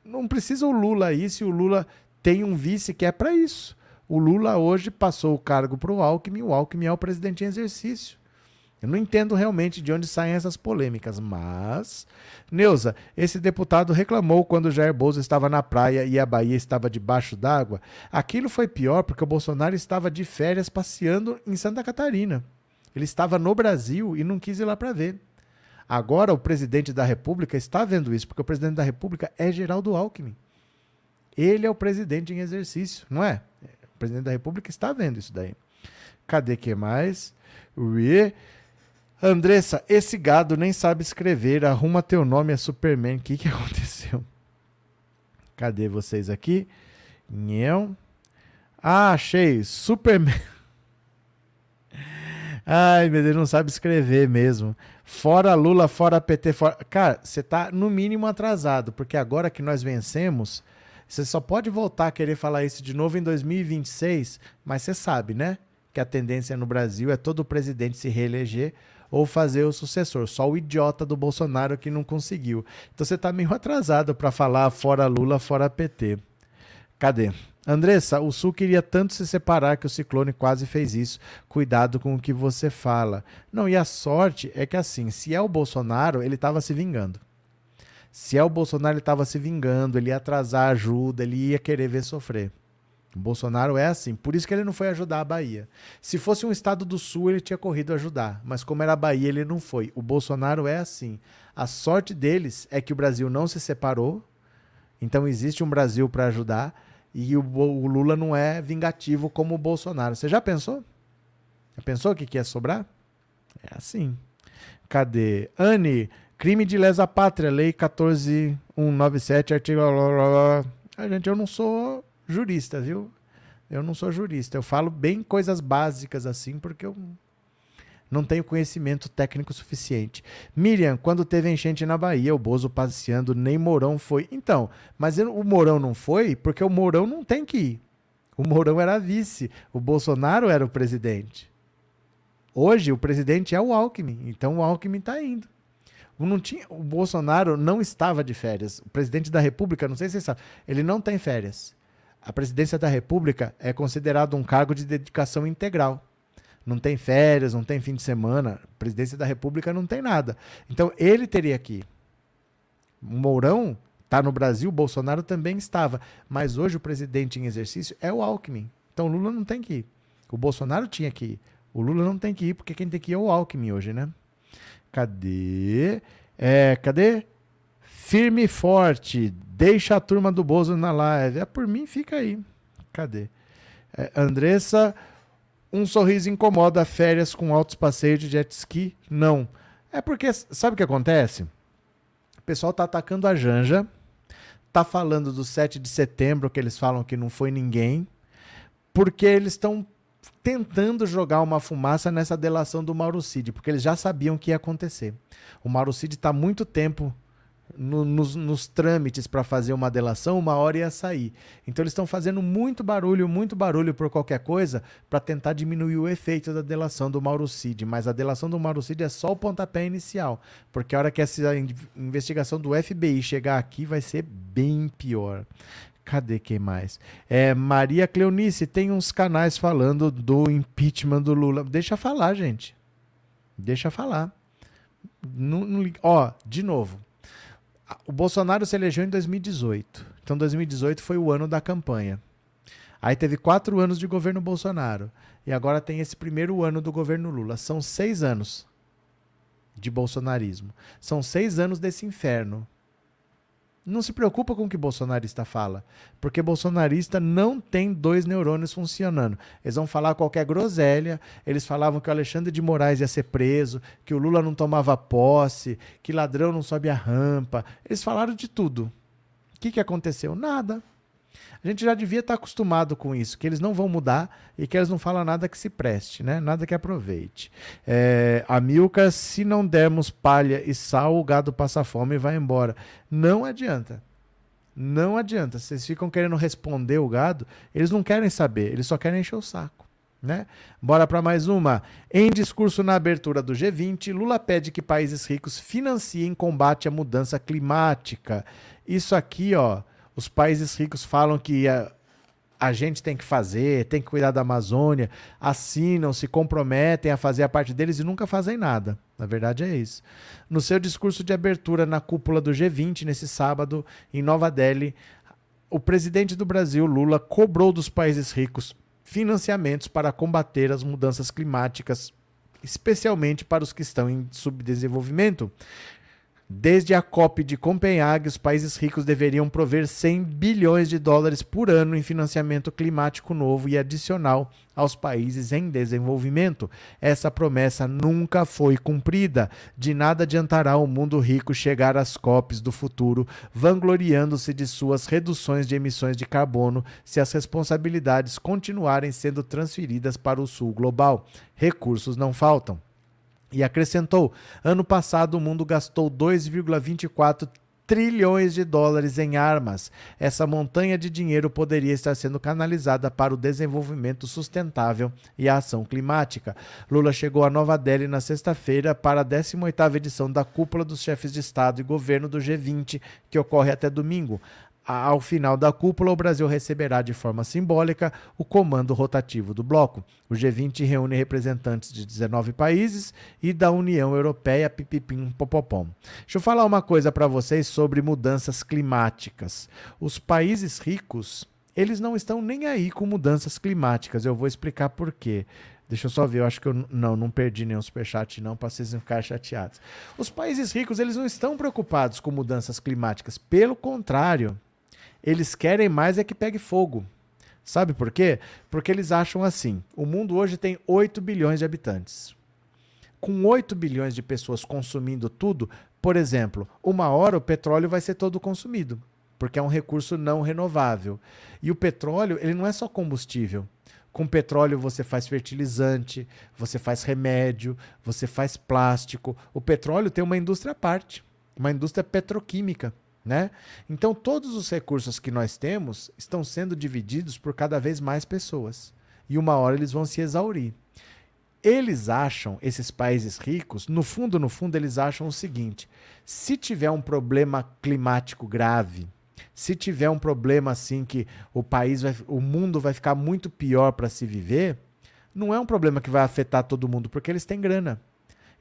Não precisa o Lula aí se o Lula tem um vice que é para isso. O Lula hoje passou o cargo para o Alckmin, o Alckmin é o presidente em exercício. Eu não entendo realmente de onde saem essas polêmicas, mas. Neuza, esse deputado reclamou quando Jair Bolsonaro estava na praia e a Bahia estava debaixo d'água. Aquilo foi pior porque o Bolsonaro estava de férias passeando em Santa Catarina. Ele estava no Brasil e não quis ir lá para ver. Agora o presidente da República está vendo isso, porque o presidente da República é Geraldo Alckmin. Ele é o presidente em exercício, não é? O presidente da República está vendo isso daí. Cadê que mais? Rie. Andressa, esse gado nem sabe escrever. Arruma teu nome, é Superman. O que, que aconteceu? Cadê vocês aqui? Nhão. Ah, achei. Superman. Ai, meu Deus, não sabe escrever mesmo. Fora Lula, fora PT, fora. Cara, você tá no mínimo atrasado, porque agora que nós vencemos, você só pode voltar a querer falar isso de novo em 2026, mas você sabe, né? Que a tendência no Brasil é todo presidente se reeleger ou fazer o sucessor. Só o idiota do Bolsonaro que não conseguiu. Então você tá meio atrasado para falar fora Lula, fora PT. Cadê? Andressa, o Sul queria tanto se separar que o Ciclone quase fez isso. Cuidado com o que você fala. Não, e a sorte é que assim, se é o Bolsonaro, ele estava se vingando. Se é o Bolsonaro, ele estava se vingando, ele ia atrasar ajuda, ele ia querer ver sofrer. O Bolsonaro é assim, por isso que ele não foi ajudar a Bahia. Se fosse um estado do Sul, ele tinha corrido ajudar, mas como era a Bahia, ele não foi. O Bolsonaro é assim. A sorte deles é que o Brasil não se separou, então existe um Brasil para ajudar e o, o, Lula não é vingativo como o Bolsonaro. Você já pensou? Já pensou o que, que sobrar? É assim. Cadê? Anne, crime de lesa pátria, lei 14197, artigo. A gente, eu não sou jurista, viu? Eu não sou jurista. Eu falo bem coisas básicas assim, porque eu não tenho conhecimento técnico suficiente. Miriam, quando teve enchente na Bahia, o Bozo passeando, nem Mourão foi. Então, mas o Mourão não foi porque o Mourão não tem que ir. O Mourão era vice, o Bolsonaro era o presidente. Hoje o presidente é o Alckmin, então o Alckmin está indo. Não tinha, o Bolsonaro não estava de férias. O presidente da República, não sei se você sabe, ele não tem férias. A presidência da República é considerado um cargo de dedicação integral não tem férias, não tem fim de semana. Presidência da República não tem nada. Então ele teria. O Mourão está no Brasil, Bolsonaro também estava. Mas hoje o presidente em exercício é o Alckmin. Então o Lula não tem que ir. O Bolsonaro tinha que ir. O Lula não tem que ir, porque quem tem que ir é o Alckmin hoje, né? Cadê? É, cadê? Firme e forte. Deixa a turma do Bozo na live. É por mim, fica aí. Cadê? É, Andressa um sorriso incomoda férias com altos passeios de jet ski? Não. É porque, sabe o que acontece? O pessoal tá atacando a Janja, tá falando do 7 de setembro, que eles falam que não foi ninguém, porque eles estão tentando jogar uma fumaça nessa delação do Mauro Cid, porque eles já sabiam que ia acontecer. O Mauro Cid está muito tempo no, nos, nos, trâmites para fazer uma delação, uma hora ia sair. Então eles estão fazendo muito barulho, muito barulho por qualquer coisa para tentar diminuir o efeito da delação do Mauro Cid. Mas a delação do Mauro Cid é só o pontapé inicial, porque a hora que essa investigação do FBI chegar aqui vai ser bem pior. Cadê quem mais? É, Maria Cleonice tem uns canais falando do impeachment do Lula. Deixa falar, gente. Deixa falar. Não, não, ó, de novo o Bolsonaro se elegeu em 2018. Então, 2018 foi o ano da campanha. Aí teve quatro anos de governo Bolsonaro. E agora tem esse primeiro ano do governo Lula. São seis anos de bolsonarismo. São seis anos desse inferno não se preocupa com o que bolsonarista fala, porque bolsonarista não tem dois neurônios funcionando. Eles vão falar qualquer groselha, eles falavam que o Alexandre de Moraes ia ser preso, que o Lula não tomava posse, que ladrão não sobe a rampa. Eles falaram de tudo. O que, que aconteceu? Nada. A gente já devia estar acostumado com isso, que eles não vão mudar e que eles não falam nada que se preste, né? nada que aproveite. É, a Milka, se não dermos palha e sal, o gado passa fome e vai embora. Não adianta. Não adianta. Vocês ficam querendo responder o gado, eles não querem saber, eles só querem encher o saco. Né? Bora para mais uma. Em discurso na abertura do G20, Lula pede que países ricos financiem combate à mudança climática. Isso aqui, ó, os países ricos falam que a, a gente tem que fazer, tem que cuidar da Amazônia, assinam, se comprometem a fazer a parte deles e nunca fazem nada. Na verdade é isso. No seu discurso de abertura na cúpula do G20, nesse sábado, em Nova Delhi, o presidente do Brasil, Lula, cobrou dos países ricos financiamentos para combater as mudanças climáticas, especialmente para os que estão em subdesenvolvimento. Desde a COP de Copenhague, os países ricos deveriam prover 100 bilhões de dólares por ano em financiamento climático novo e adicional aos países em desenvolvimento. Essa promessa nunca foi cumprida. De nada adiantará o mundo rico chegar às COPs do futuro, vangloriando-se de suas reduções de emissões de carbono, se as responsabilidades continuarem sendo transferidas para o sul global. Recursos não faltam. E acrescentou: ano passado o mundo gastou 2,24 trilhões de dólares em armas. Essa montanha de dinheiro poderia estar sendo canalizada para o desenvolvimento sustentável e a ação climática. Lula chegou a Nova Delhi na sexta-feira para a 18ª edição da Cúpula dos Chefes de Estado e Governo do G20, que ocorre até domingo. Ao final da cúpula, o Brasil receberá de forma simbólica o comando rotativo do bloco. O G20 reúne representantes de 19 países e da União Europeia, pipipim, popopom. Deixa eu falar uma coisa para vocês sobre mudanças climáticas. Os países ricos, eles não estão nem aí com mudanças climáticas. Eu vou explicar por quê. Deixa eu só ver, eu acho que eu não, não perdi nenhum superchat não, para vocês não ficarem chateados. Os países ricos, eles não estão preocupados com mudanças climáticas. Pelo contrário, eles querem mais é que pegue fogo. Sabe por quê? Porque eles acham assim: o mundo hoje tem 8 bilhões de habitantes. Com 8 bilhões de pessoas consumindo tudo, por exemplo, uma hora o petróleo vai ser todo consumido, porque é um recurso não renovável. E o petróleo, ele não é só combustível. Com petróleo você faz fertilizante, você faz remédio, você faz plástico. O petróleo tem uma indústria à parte, uma indústria petroquímica. Né? Então, todos os recursos que nós temos estão sendo divididos por cada vez mais pessoas. E uma hora eles vão se exaurir. Eles acham, esses países ricos, no fundo, no fundo, eles acham o seguinte: se tiver um problema climático grave, se tiver um problema assim que o país vai, o mundo vai ficar muito pior para se viver, não é um problema que vai afetar todo mundo, porque eles têm grana.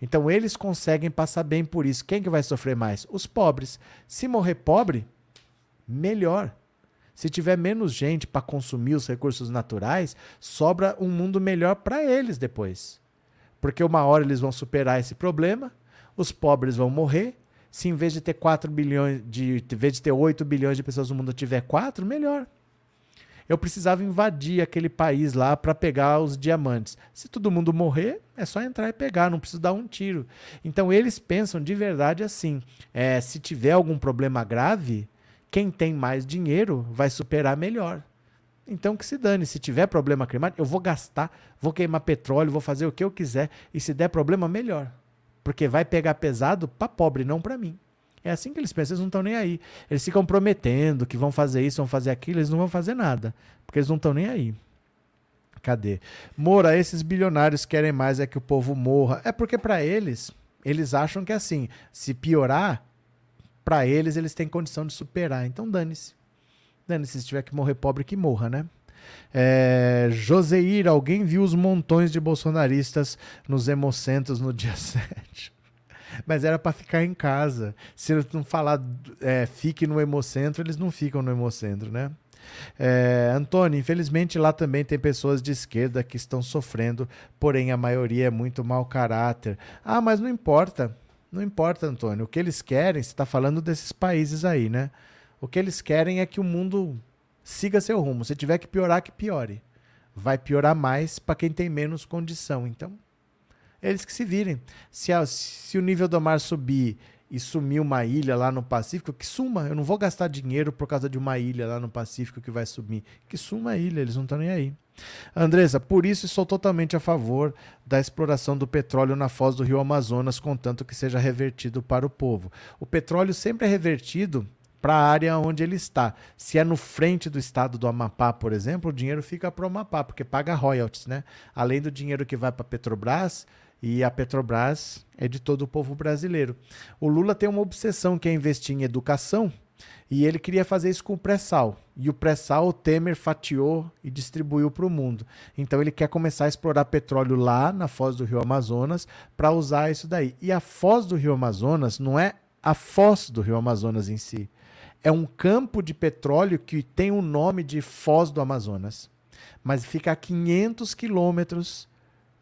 Então eles conseguem passar bem por isso. Quem que vai sofrer mais? Os pobres. Se morrer pobre, melhor. Se tiver menos gente para consumir os recursos naturais, sobra um mundo melhor para eles depois. Porque uma hora eles vão superar esse problema, os pobres vão morrer. Se em vez de ter 4 bilhões, de, em vez de ter 8 bilhões de pessoas no mundo tiver 4, melhor eu precisava invadir aquele país lá para pegar os diamantes. Se todo mundo morrer, é só entrar e pegar, não preciso dar um tiro. Então eles pensam de verdade assim: é, se tiver algum problema grave, quem tem mais dinheiro vai superar melhor. Então que se dane, se tiver problema climático, eu vou gastar, vou queimar petróleo, vou fazer o que eu quiser e se der problema melhor, porque vai pegar pesado para pobre, não para mim. É assim que eles pensam, eles não estão nem aí. Eles ficam prometendo que vão fazer isso, vão fazer aquilo, eles não vão fazer nada, porque eles não estão nem aí. Cadê? Moura, esses bilionários querem mais é que o povo morra. É porque para eles, eles acham que assim, se piorar, para eles eles têm condição de superar. Então dane-se. Dane-se, se tiver que morrer pobre, que morra, né? É, Joseir, alguém viu os montões de bolsonaristas nos hemocentros no dia 7? Mas era para ficar em casa. Se eu não falar é, fique no Hemocentro, eles não ficam no Hemocentro, né? É, Antônio, infelizmente lá também tem pessoas de esquerda que estão sofrendo, porém a maioria é muito mau caráter. Ah, mas não importa. Não importa, Antônio. O que eles querem, você está falando desses países aí, né? O que eles querem é que o mundo siga seu rumo. Se tiver que piorar, que piore. Vai piorar mais para quem tem menos condição. Então, eles que se virem. Se, a, se o nível do mar subir e sumir uma ilha lá no Pacífico, que suma. Eu não vou gastar dinheiro por causa de uma ilha lá no Pacífico que vai sumir. Que suma a ilha, eles não estão nem aí. Andressa, por isso sou totalmente a favor da exploração do petróleo na foz do rio Amazonas, contanto que seja revertido para o povo. O petróleo sempre é revertido para a área onde ele está. Se é no frente do estado do Amapá, por exemplo, o dinheiro fica para o Amapá, porque paga royalties, né? Além do dinheiro que vai para Petrobras, e a Petrobras é de todo o povo brasileiro. O Lula tem uma obsessão que é investir em educação e ele queria fazer isso com o pré-sal. E o pré-sal o Temer fatiou e distribuiu para o mundo. Então ele quer começar a explorar petróleo lá na foz do Rio Amazonas para usar isso daí. E a foz do Rio Amazonas não é a foz do Rio Amazonas em si. É um campo de petróleo que tem o nome de Foz do Amazonas. Mas fica a 500 quilômetros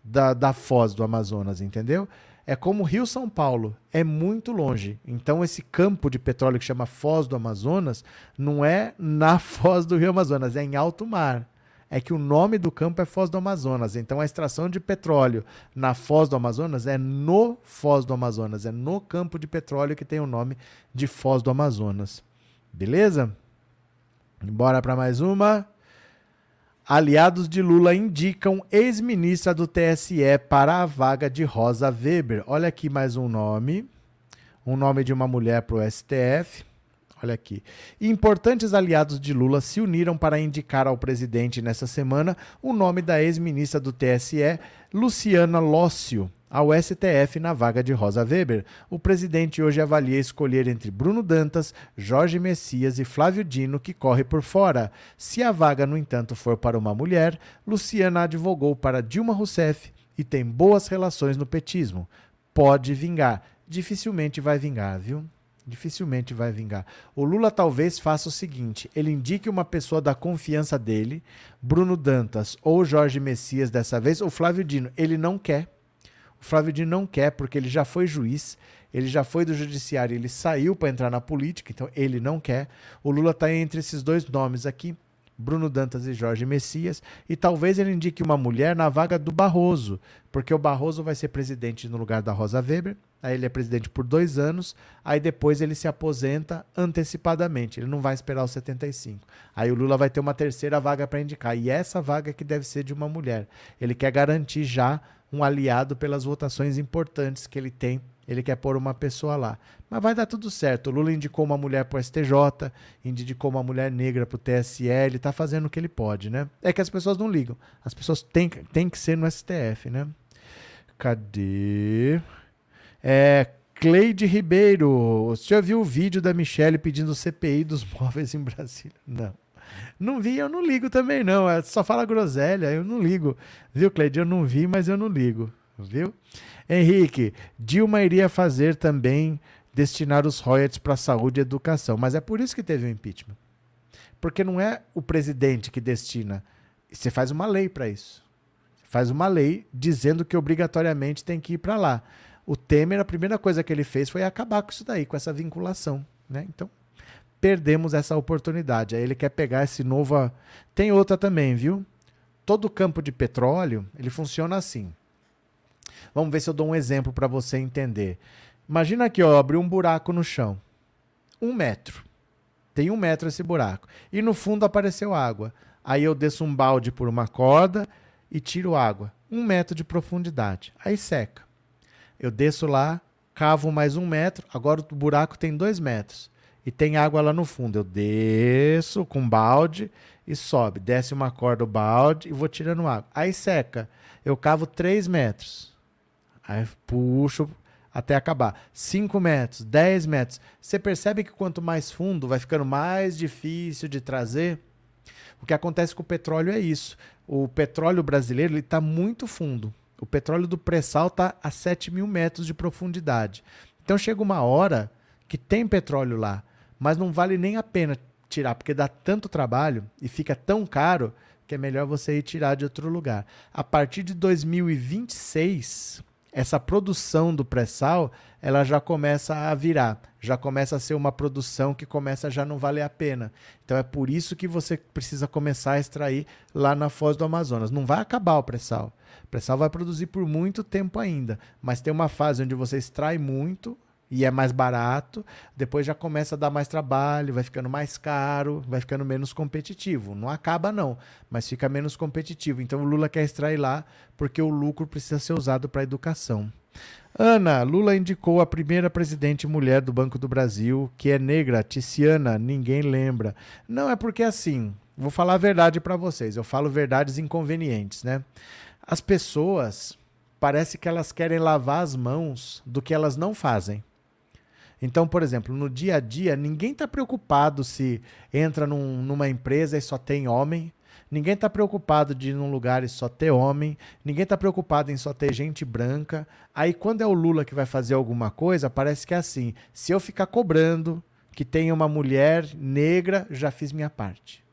da, da foz do Amazonas, entendeu? É como Rio São Paulo, é muito longe. Então esse campo de petróleo que chama Foz do Amazonas não é na foz do Rio Amazonas, é em alto mar. É que o nome do campo é Foz do Amazonas. Então a extração de petróleo na Foz do Amazonas é no Foz do Amazonas, é no campo de petróleo que tem o nome de Foz do Amazonas. Beleza? Bora para mais uma. Aliados de Lula indicam ex-ministra do TSE para a vaga de Rosa Weber. Olha aqui mais um nome. Um nome de uma mulher para o STF. Olha aqui. Importantes aliados de Lula se uniram para indicar ao presidente nessa semana o nome da ex-ministra do TSE, Luciana Lócio, ao STF na vaga de Rosa Weber. O presidente hoje avalia escolher entre Bruno Dantas, Jorge Messias e Flávio Dino, que corre por fora. Se a vaga, no entanto, for para uma mulher, Luciana advogou para Dilma Rousseff e tem boas relações no petismo. Pode vingar. Dificilmente vai vingar, viu? Dificilmente vai vingar. O Lula talvez faça o seguinte: ele indique uma pessoa da confiança dele, Bruno Dantas ou Jorge Messias dessa vez, ou Flávio Dino. Ele não quer. O Flávio Dino não quer, porque ele já foi juiz, ele já foi do judiciário, ele saiu para entrar na política, então ele não quer. O Lula está entre esses dois nomes aqui, Bruno Dantas e Jorge Messias, e talvez ele indique uma mulher na vaga do Barroso, porque o Barroso vai ser presidente no lugar da Rosa Weber, aí ele é presidente por dois anos, aí depois ele se aposenta antecipadamente, ele não vai esperar os 75. Aí o Lula vai ter uma terceira vaga para indicar, e essa vaga que deve ser de uma mulher. Ele quer garantir já um aliado pelas votações importantes que ele tem. Ele quer pôr uma pessoa lá. Mas vai dar tudo certo. O Lula indicou uma mulher para o STJ, indicou uma mulher negra para o TSE, ele está fazendo o que ele pode, né? É que as pessoas não ligam. As pessoas têm, têm que ser no STF, né? Cadê? É, Cleide Ribeiro. Você já viu o vídeo da Michelle pedindo CPI dos móveis em Brasília? Não. Não vi, eu não ligo também, não. É, só fala groselha, eu não ligo. Viu, Cleide? Eu não vi, mas eu não ligo. Viu? Henrique, Dilma iria fazer também destinar os royalties para saúde e educação. Mas é por isso que teve o impeachment. Porque não é o presidente que destina. Você faz uma lei para isso. Faz uma lei dizendo que obrigatoriamente tem que ir para lá. O Temer, a primeira coisa que ele fez foi acabar com isso daí, com essa vinculação. Né? Então, perdemos essa oportunidade. Aí ele quer pegar esse novo. Tem outra também, viu? Todo campo de petróleo ele funciona assim. Vamos ver se eu dou um exemplo para você entender. Imagina aqui, ó, abri um buraco no chão, um metro. Tem um metro esse buraco. E no fundo apareceu água. Aí eu desço um balde por uma corda e tiro água. Um metro de profundidade. Aí seca. Eu desço lá, cavo mais um metro. Agora o buraco tem dois metros e tem água lá no fundo. Eu desço com balde e sobe. Desce uma corda o balde e vou tirando água. Aí seca. Eu cavo 3 metros. Aí puxo até acabar. 5 metros, 10 metros. Você percebe que quanto mais fundo vai ficando mais difícil de trazer? O que acontece com o petróleo é isso. O petróleo brasileiro está muito fundo. O petróleo do pré-sal está a 7 mil metros de profundidade. Então chega uma hora que tem petróleo lá mas não vale nem a pena tirar, porque dá tanto trabalho e fica tão caro que é melhor você ir tirar de outro lugar. A partir de 2026, essa produção do pré-sal, ela já começa a virar, já começa a ser uma produção que começa a já não valer a pena. Então é por isso que você precisa começar a extrair lá na Foz do Amazonas. Não vai acabar o pré-sal. O pré-sal vai produzir por muito tempo ainda, mas tem uma fase onde você extrai muito, e é mais barato, depois já começa a dar mais trabalho, vai ficando mais caro, vai ficando menos competitivo. Não acaba não, mas fica menos competitivo. Então o Lula quer extrair lá porque o lucro precisa ser usado para a educação. Ana, Lula indicou a primeira presidente mulher do Banco do Brasil, que é negra, Ticiana, ninguém lembra. Não é porque assim, vou falar a verdade para vocês, eu falo verdades inconvenientes, né? As pessoas parece que elas querem lavar as mãos do que elas não fazem. Então, por exemplo, no dia a dia, ninguém está preocupado se entra num, numa empresa e só tem homem. Ninguém está preocupado de ir num lugar e só ter homem. Ninguém está preocupado em só ter gente branca. Aí, quando é o Lula que vai fazer alguma coisa, parece que é assim: se eu ficar cobrando que tenha uma mulher negra, já fiz minha parte.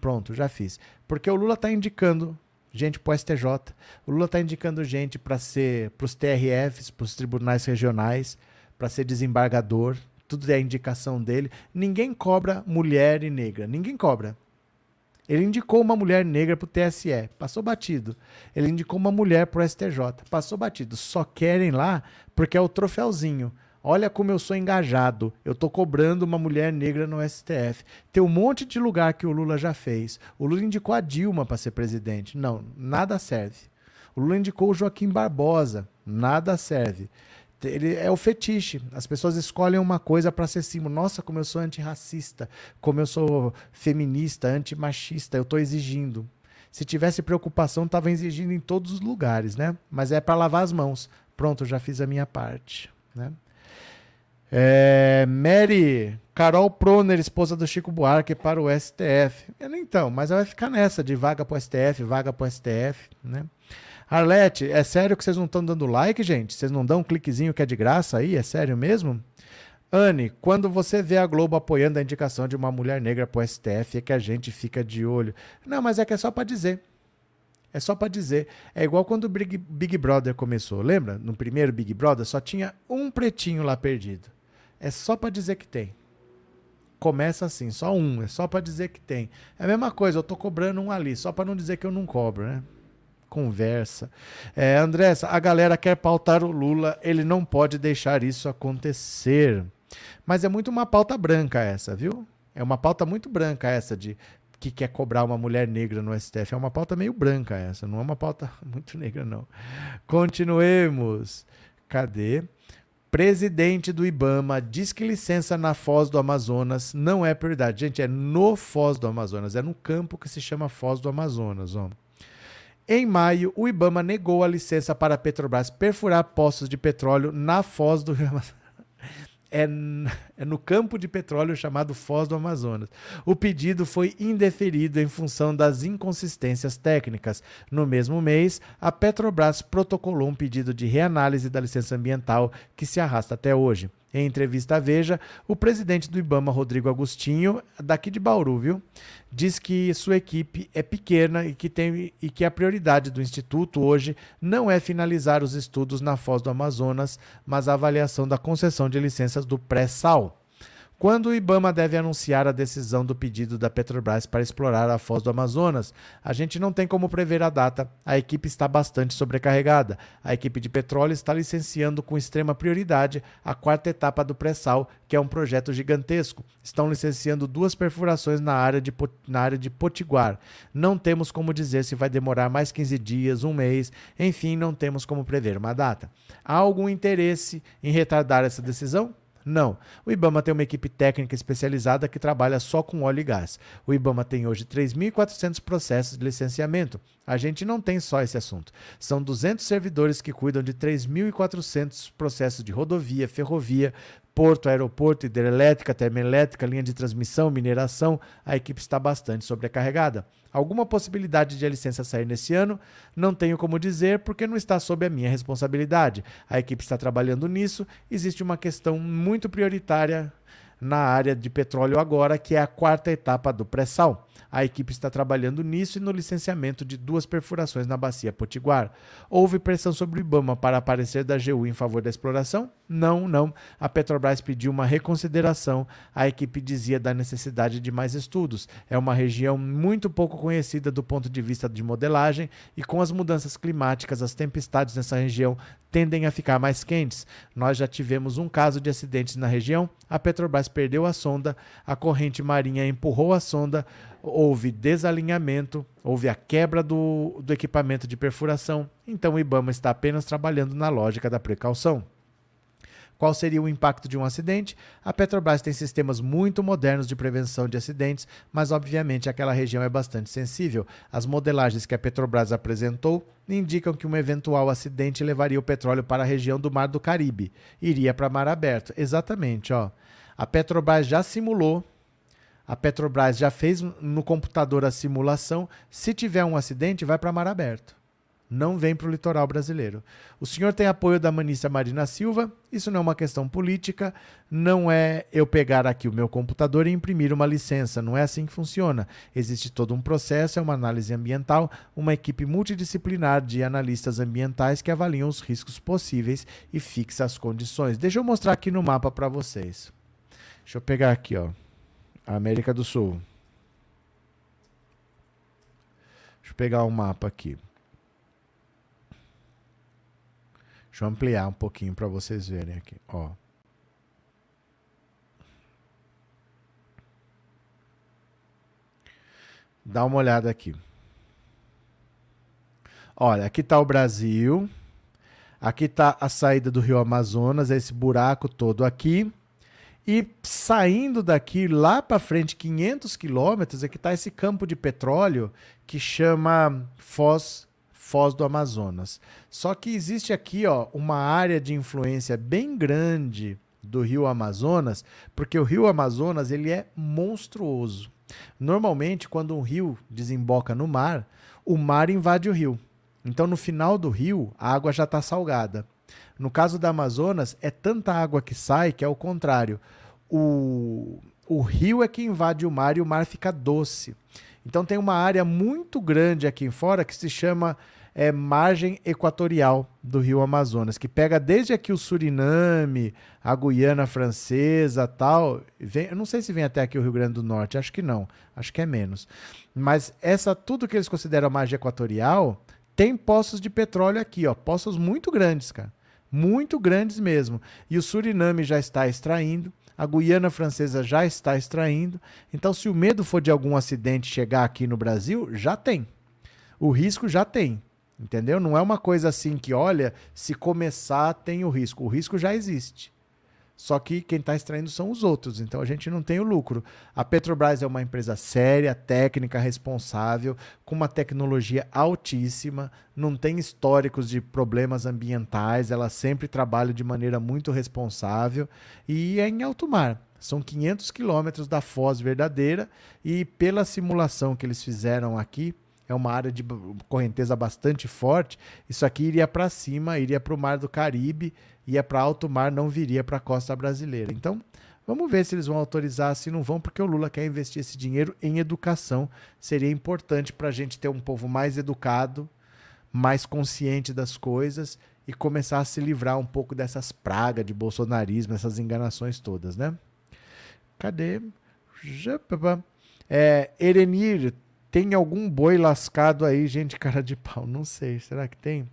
Pronto, já fiz. Porque o Lula está indicando gente para o STJ. O Lula está indicando gente para ser para os TRFs, para os tribunais regionais, para ser desembargador. Tudo é indicação dele. Ninguém cobra mulher e negra. Ninguém cobra. Ele indicou uma mulher negra para o TSE, passou batido. Ele indicou uma mulher para o STJ, passou batido. Só querem lá porque é o troféuzinho. Olha como eu sou engajado. Eu estou cobrando uma mulher negra no STF. Tem um monte de lugar que o Lula já fez. O Lula indicou a Dilma para ser presidente. Não, nada serve. O Lula indicou o Joaquim Barbosa. Nada serve. Ele é o fetiche. As pessoas escolhem uma coisa para ser símbolo. Nossa, como eu sou antirracista, como eu sou feminista, antimachista, eu estou exigindo. Se tivesse preocupação, estava exigindo em todos os lugares, né? Mas é para lavar as mãos. Pronto, já fiz a minha parte, né? É, Mary, Carol Proner, esposa do Chico Buarque, para o STF. Então, mas ela vai ficar nessa de vaga para o STF, vaga para o STF, né? Arlete, é sério que vocês não estão dando like, gente? Vocês não dão um cliquezinho que é de graça aí? É sério mesmo? Anne, quando você vê a Globo apoiando a indicação de uma mulher negra para o STF, é que a gente fica de olho. Não, mas é que é só para dizer. É só para dizer. É igual quando o Big, Big Brother começou. Lembra? No primeiro Big Brother só tinha um pretinho lá perdido. É só para dizer que tem. Começa assim, só um, é só para dizer que tem. É a mesma coisa, eu tô cobrando um ali, só para não dizer que eu não cobro, né? Conversa. É, Andressa, a galera quer pautar o Lula, ele não pode deixar isso acontecer. Mas é muito uma pauta branca essa, viu? É uma pauta muito branca essa de que quer cobrar uma mulher negra no STF. É uma pauta meio branca essa, não é uma pauta muito negra, não. Continuemos. Cadê? Presidente do Ibama diz que licença na Foz do Amazonas não é prioridade. Gente, é no Foz do Amazonas, é no campo que se chama Foz do Amazonas. Ó. Em maio, o Ibama negou a licença para a Petrobras perfurar poços de petróleo na Foz do Amazonas é, é no campo de petróleo chamado Foz do Amazonas. O pedido foi indeferido em função das inconsistências técnicas. No mesmo mês, a Petrobras protocolou um pedido de reanálise da licença ambiental que se arrasta até hoje. Em entrevista à Veja, o presidente do Ibama, Rodrigo Agostinho, daqui de Bauru, viu, diz que sua equipe é pequena e que, tem, e que a prioridade do Instituto hoje não é finalizar os estudos na Foz do Amazonas, mas a avaliação da concessão de licenças do pré-sal. Quando o IBAMA deve anunciar a decisão do pedido da Petrobras para explorar a foz do Amazonas? A gente não tem como prever a data. A equipe está bastante sobrecarregada. A equipe de petróleo está licenciando com extrema prioridade a quarta etapa do pré-sal, que é um projeto gigantesco. Estão licenciando duas perfurações na área, de, na área de Potiguar. Não temos como dizer se vai demorar mais 15 dias, um mês, enfim, não temos como prever uma data. Há algum interesse em retardar essa decisão? Não. O IBAMA tem uma equipe técnica especializada que trabalha só com óleo e gás. O IBAMA tem hoje 3.400 processos de licenciamento. A gente não tem só esse assunto. São 200 servidores que cuidam de 3.400 processos de rodovia, ferrovia, porto, aeroporto, hidrelétrica, termoelétrica, linha de transmissão, mineração, a equipe está bastante sobrecarregada. Alguma possibilidade de a licença sair nesse ano? Não tenho como dizer porque não está sob a minha responsabilidade. A equipe está trabalhando nisso. Existe uma questão muito prioritária na área de petróleo agora, que é a quarta etapa do pré-sal. A equipe está trabalhando nisso e no licenciamento de duas perfurações na bacia Potiguar. Houve pressão sobre o Ibama para aparecer da GU em favor da exploração? Não, não. A Petrobras pediu uma reconsideração. A equipe dizia da necessidade de mais estudos. É uma região muito pouco conhecida do ponto de vista de modelagem e com as mudanças climáticas, as tempestades nessa região tendem a ficar mais quentes. Nós já tivemos um caso de acidentes na região. A Petrobras perdeu a sonda, a corrente marinha empurrou a sonda, houve desalinhamento, houve a quebra do, do equipamento de perfuração. Então o IBAMA está apenas trabalhando na lógica da precaução. Qual seria o impacto de um acidente? A Petrobras tem sistemas muito modernos de prevenção de acidentes, mas obviamente aquela região é bastante sensível. As modelagens que a Petrobras apresentou indicam que um eventual acidente levaria o petróleo para a região do Mar do Caribe, iria para mar aberto. Exatamente, ó. A Petrobras já simulou a Petrobras já fez no computador a simulação. Se tiver um acidente, vai para mar aberto. não vem para o litoral brasileiro. O senhor tem apoio da ministra Marina Silva, isso não é uma questão política, não é eu pegar aqui o meu computador e imprimir uma licença, não é assim que funciona. Existe todo um processo, é uma análise ambiental, uma equipe multidisciplinar de analistas ambientais que avaliam os riscos possíveis e fixa as condições. Deixa eu mostrar aqui no mapa para vocês. Deixa eu pegar aqui, ó. América do Sul. Deixa eu pegar um mapa aqui. Deixa eu ampliar um pouquinho para vocês verem aqui, ó. Dá uma olhada aqui. Olha, aqui está o Brasil. Aqui está a saída do Rio Amazonas, esse buraco todo aqui. E saindo daqui lá para frente, 500 quilômetros, aqui está esse campo de petróleo que chama Foz Foz do Amazonas. Só que existe aqui ó, uma área de influência bem grande do Rio Amazonas, porque o Rio Amazonas ele é monstruoso. Normalmente, quando um rio desemboca no mar, o mar invade o rio. Então, no final do rio, a água já está salgada. No caso da Amazonas, é tanta água que sai que é o contrário. O, o rio é que invade o mar e o mar fica doce. Então tem uma área muito grande aqui fora que se chama é, margem equatorial do rio Amazonas, que pega desde aqui o Suriname, a Guiana Francesa tal. Vem, eu não sei se vem até aqui o Rio Grande do Norte, acho que não, acho que é menos. Mas essa tudo que eles consideram margem equatorial tem poços de petróleo aqui, ó, poços muito grandes, cara. Muito grandes mesmo. E o Suriname já está extraindo, a Guiana Francesa já está extraindo. Então, se o medo for de algum acidente chegar aqui no Brasil, já tem. O risco já tem. Entendeu? Não é uma coisa assim que, olha, se começar tem o risco. O risco já existe. Só que quem está extraindo são os outros, então a gente não tem o lucro. A Petrobras é uma empresa séria, técnica, responsável, com uma tecnologia altíssima, não tem históricos de problemas ambientais, ela sempre trabalha de maneira muito responsável e é em alto mar. São 500 quilômetros da foz verdadeira e pela simulação que eles fizeram aqui, é uma área de correnteza bastante forte, isso aqui iria para cima, iria para o Mar do Caribe, ia para alto mar, não viria para a costa brasileira. Então, vamos ver se eles vão autorizar, se não vão, porque o Lula quer investir esse dinheiro em educação. Seria importante para a gente ter um povo mais educado, mais consciente das coisas e começar a se livrar um pouco dessas pragas de bolsonarismo, essas enganações todas, né? Cadê? É, Erenir tem algum boi lascado aí, gente, cara de pau? Não sei. Será que tem?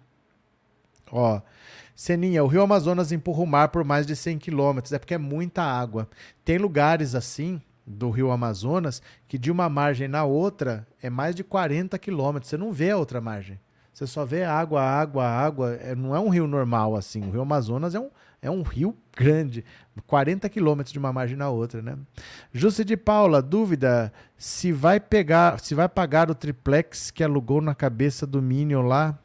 Ó, Seninha, o rio Amazonas empurra o mar por mais de 100 quilômetros. É porque é muita água. Tem lugares assim do rio Amazonas que de uma margem na outra é mais de 40 quilômetros. Você não vê a outra margem. Você só vê água, água, água. É, não é um rio normal assim. O rio Amazonas é um, é um rio grande, 40 quilômetros de uma margem na outra, né? Júcia de Paula, dúvida se vai pegar, se vai pagar o triplex que alugou na cabeça do Minion lá?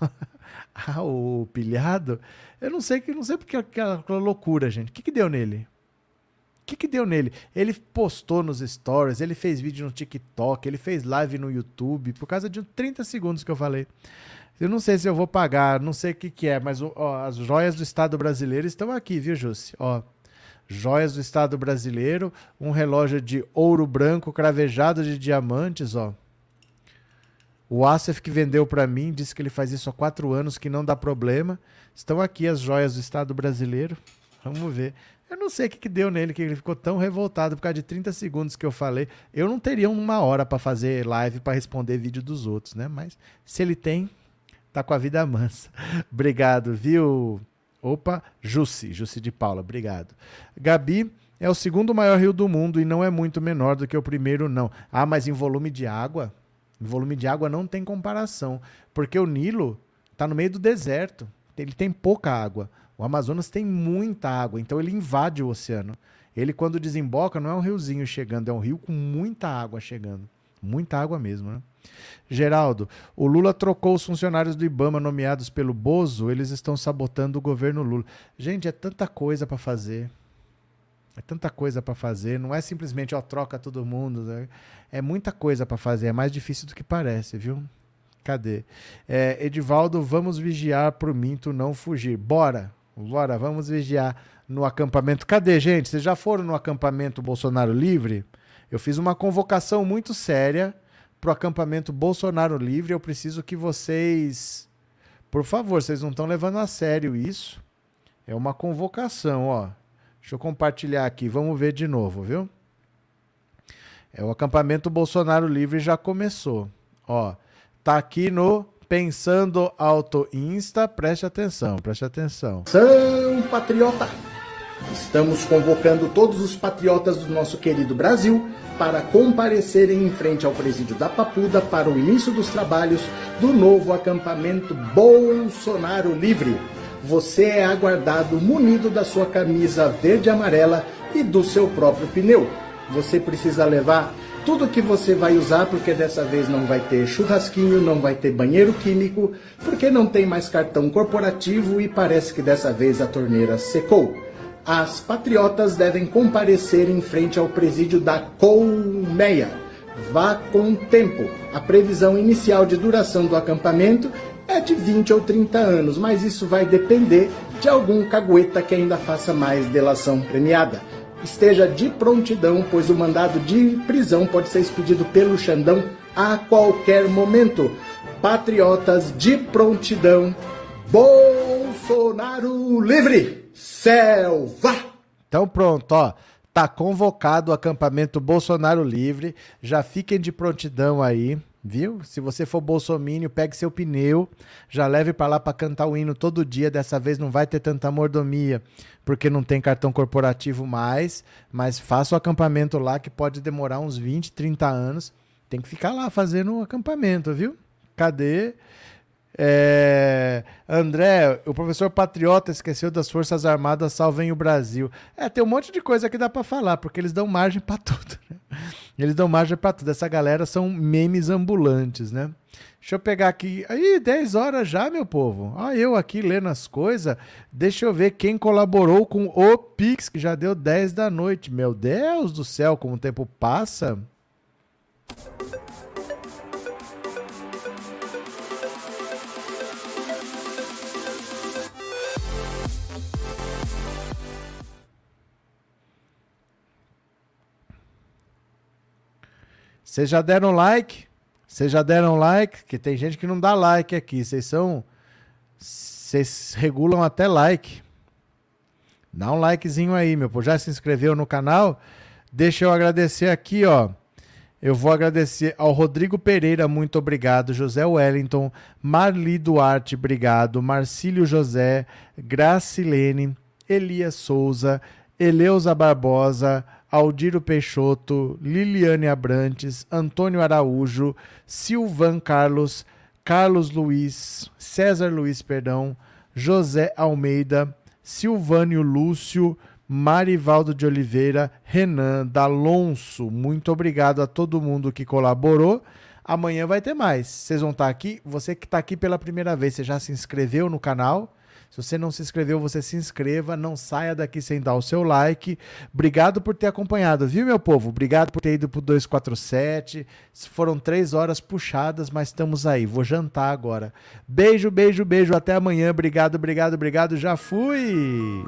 ah, o pilhado? Eu não sei que não sei porque aquela loucura, gente. O que, que deu nele? O que, que deu nele? Ele postou nos stories, ele fez vídeo no TikTok, ele fez live no YouTube, por causa de 30 segundos que eu falei. Eu não sei se eu vou pagar, não sei o que, que é, mas ó, as joias do Estado brasileiro estão aqui, viu, Jussi? Ó, joias do Estado brasileiro, um relógio de ouro branco cravejado de diamantes, ó. O Asif que vendeu para mim disse que ele faz isso há quatro anos, que não dá problema. Estão aqui as joias do Estado brasileiro. Vamos ver. Eu não sei o que, que deu nele, que ele ficou tão revoltado por causa de 30 segundos que eu falei. Eu não teria uma hora para fazer live para responder vídeo dos outros, né? Mas se ele tem, tá com a vida mansa. obrigado, viu? Opa, Jussi, Jussi de Paula, obrigado. Gabi é o segundo maior rio do mundo e não é muito menor do que o primeiro, não. Ah, mas em volume de água? Em volume de água não tem comparação, porque o Nilo está no meio do deserto, ele tem pouca água. O Amazonas tem muita água, então ele invade o oceano. Ele, quando desemboca, não é um riozinho chegando, é um rio com muita água chegando. Muita água mesmo, né? Geraldo, o Lula trocou os funcionários do Ibama nomeados pelo Bozo, eles estão sabotando o governo Lula. Gente, é tanta coisa para fazer. É tanta coisa para fazer, não é simplesmente ó troca todo mundo, né? é muita coisa para fazer, é mais difícil do que parece, viu? cadê? É, Edivaldo, vamos vigiar pro Minto não fugir. Bora, bora, vamos vigiar no acampamento. Cadê, gente? Vocês já foram no acampamento Bolsonaro Livre? Eu fiz uma convocação muito séria pro acampamento Bolsonaro Livre. Eu preciso que vocês. Por favor, vocês não estão levando a sério isso. É uma convocação, ó. Deixa eu compartilhar aqui, vamos ver de novo, viu? É o acampamento Bolsonaro Livre já começou. Ó, tá aqui no Pensando Auto Insta, preste atenção, preste atenção. São patriota. Estamos convocando todos os patriotas do nosso querido Brasil para comparecerem em frente ao presídio da Papuda para o início dos trabalhos do novo acampamento Bolsonaro Livre. Você é aguardado munido da sua camisa verde e amarela e do seu próprio pneu. Você precisa levar tudo que você vai usar, porque dessa vez não vai ter churrasquinho, não vai ter banheiro químico, porque não tem mais cartão corporativo e parece que dessa vez a torneira secou. As patriotas devem comparecer em frente ao presídio da Colmeia. Vá com tempo. A previsão inicial de duração do acampamento é de 20 ou 30 anos, mas isso vai depender de algum cagueta que ainda faça mais delação premiada esteja de prontidão, pois o mandado de prisão pode ser expedido pelo Xandão a qualquer momento. Patriotas de prontidão, Bolsonaro livre! Selva! Então pronto, ó. Tá convocado o acampamento Bolsonaro livre. Já fiquem de prontidão aí viu? Se você for bolsomínio, pegue seu pneu, já leve para lá para cantar o hino todo dia. Dessa vez não vai ter tanta mordomia, porque não tem cartão corporativo mais, mas faça o acampamento lá que pode demorar uns 20, 30 anos. Tem que ficar lá fazendo o acampamento, viu? Cadê? É... André, o professor Patriota esqueceu das Forças Armadas salvem o Brasil. É, tem um monte de coisa que dá para falar, porque eles dão margem para tudo. Né? Eles dão margem para tudo. Essa galera são memes ambulantes, né? Deixa eu pegar aqui. Aí, 10 horas já, meu povo. Ah, eu aqui lendo as coisas. Deixa eu ver quem colaborou com o Pix, que já deu 10 da noite. Meu Deus do céu, como o tempo passa. Vocês já deram like? Vocês já deram like? Que tem gente que não dá like aqui. Vocês são. Vocês regulam até like. Dá um likezinho aí, meu povo. Já se inscreveu no canal? Deixa eu agradecer aqui, ó. Eu vou agradecer ao Rodrigo Pereira, muito obrigado. José Wellington, Marli Duarte, obrigado. Marcílio José, Gracilene, Elias Souza, Eleusa Barbosa, Aldiro Peixoto, Liliane Abrantes, Antônio Araújo, Silvan Carlos, Carlos Luiz, César Luiz, perdão, José Almeida, Silvânio Lúcio, Marivaldo de Oliveira, Renan D'Alonso. Muito obrigado a todo mundo que colaborou. Amanhã vai ter mais. Vocês vão estar aqui. Você que está aqui pela primeira vez, você já se inscreveu no canal? Se você não se inscreveu, você se inscreva, não saia daqui sem dar o seu like. Obrigado por ter acompanhado, viu, meu povo? Obrigado por ter ido pro 247. Foram três horas puxadas, mas estamos aí. Vou jantar agora. Beijo, beijo, beijo. Até amanhã. Obrigado, obrigado, obrigado. Já fui!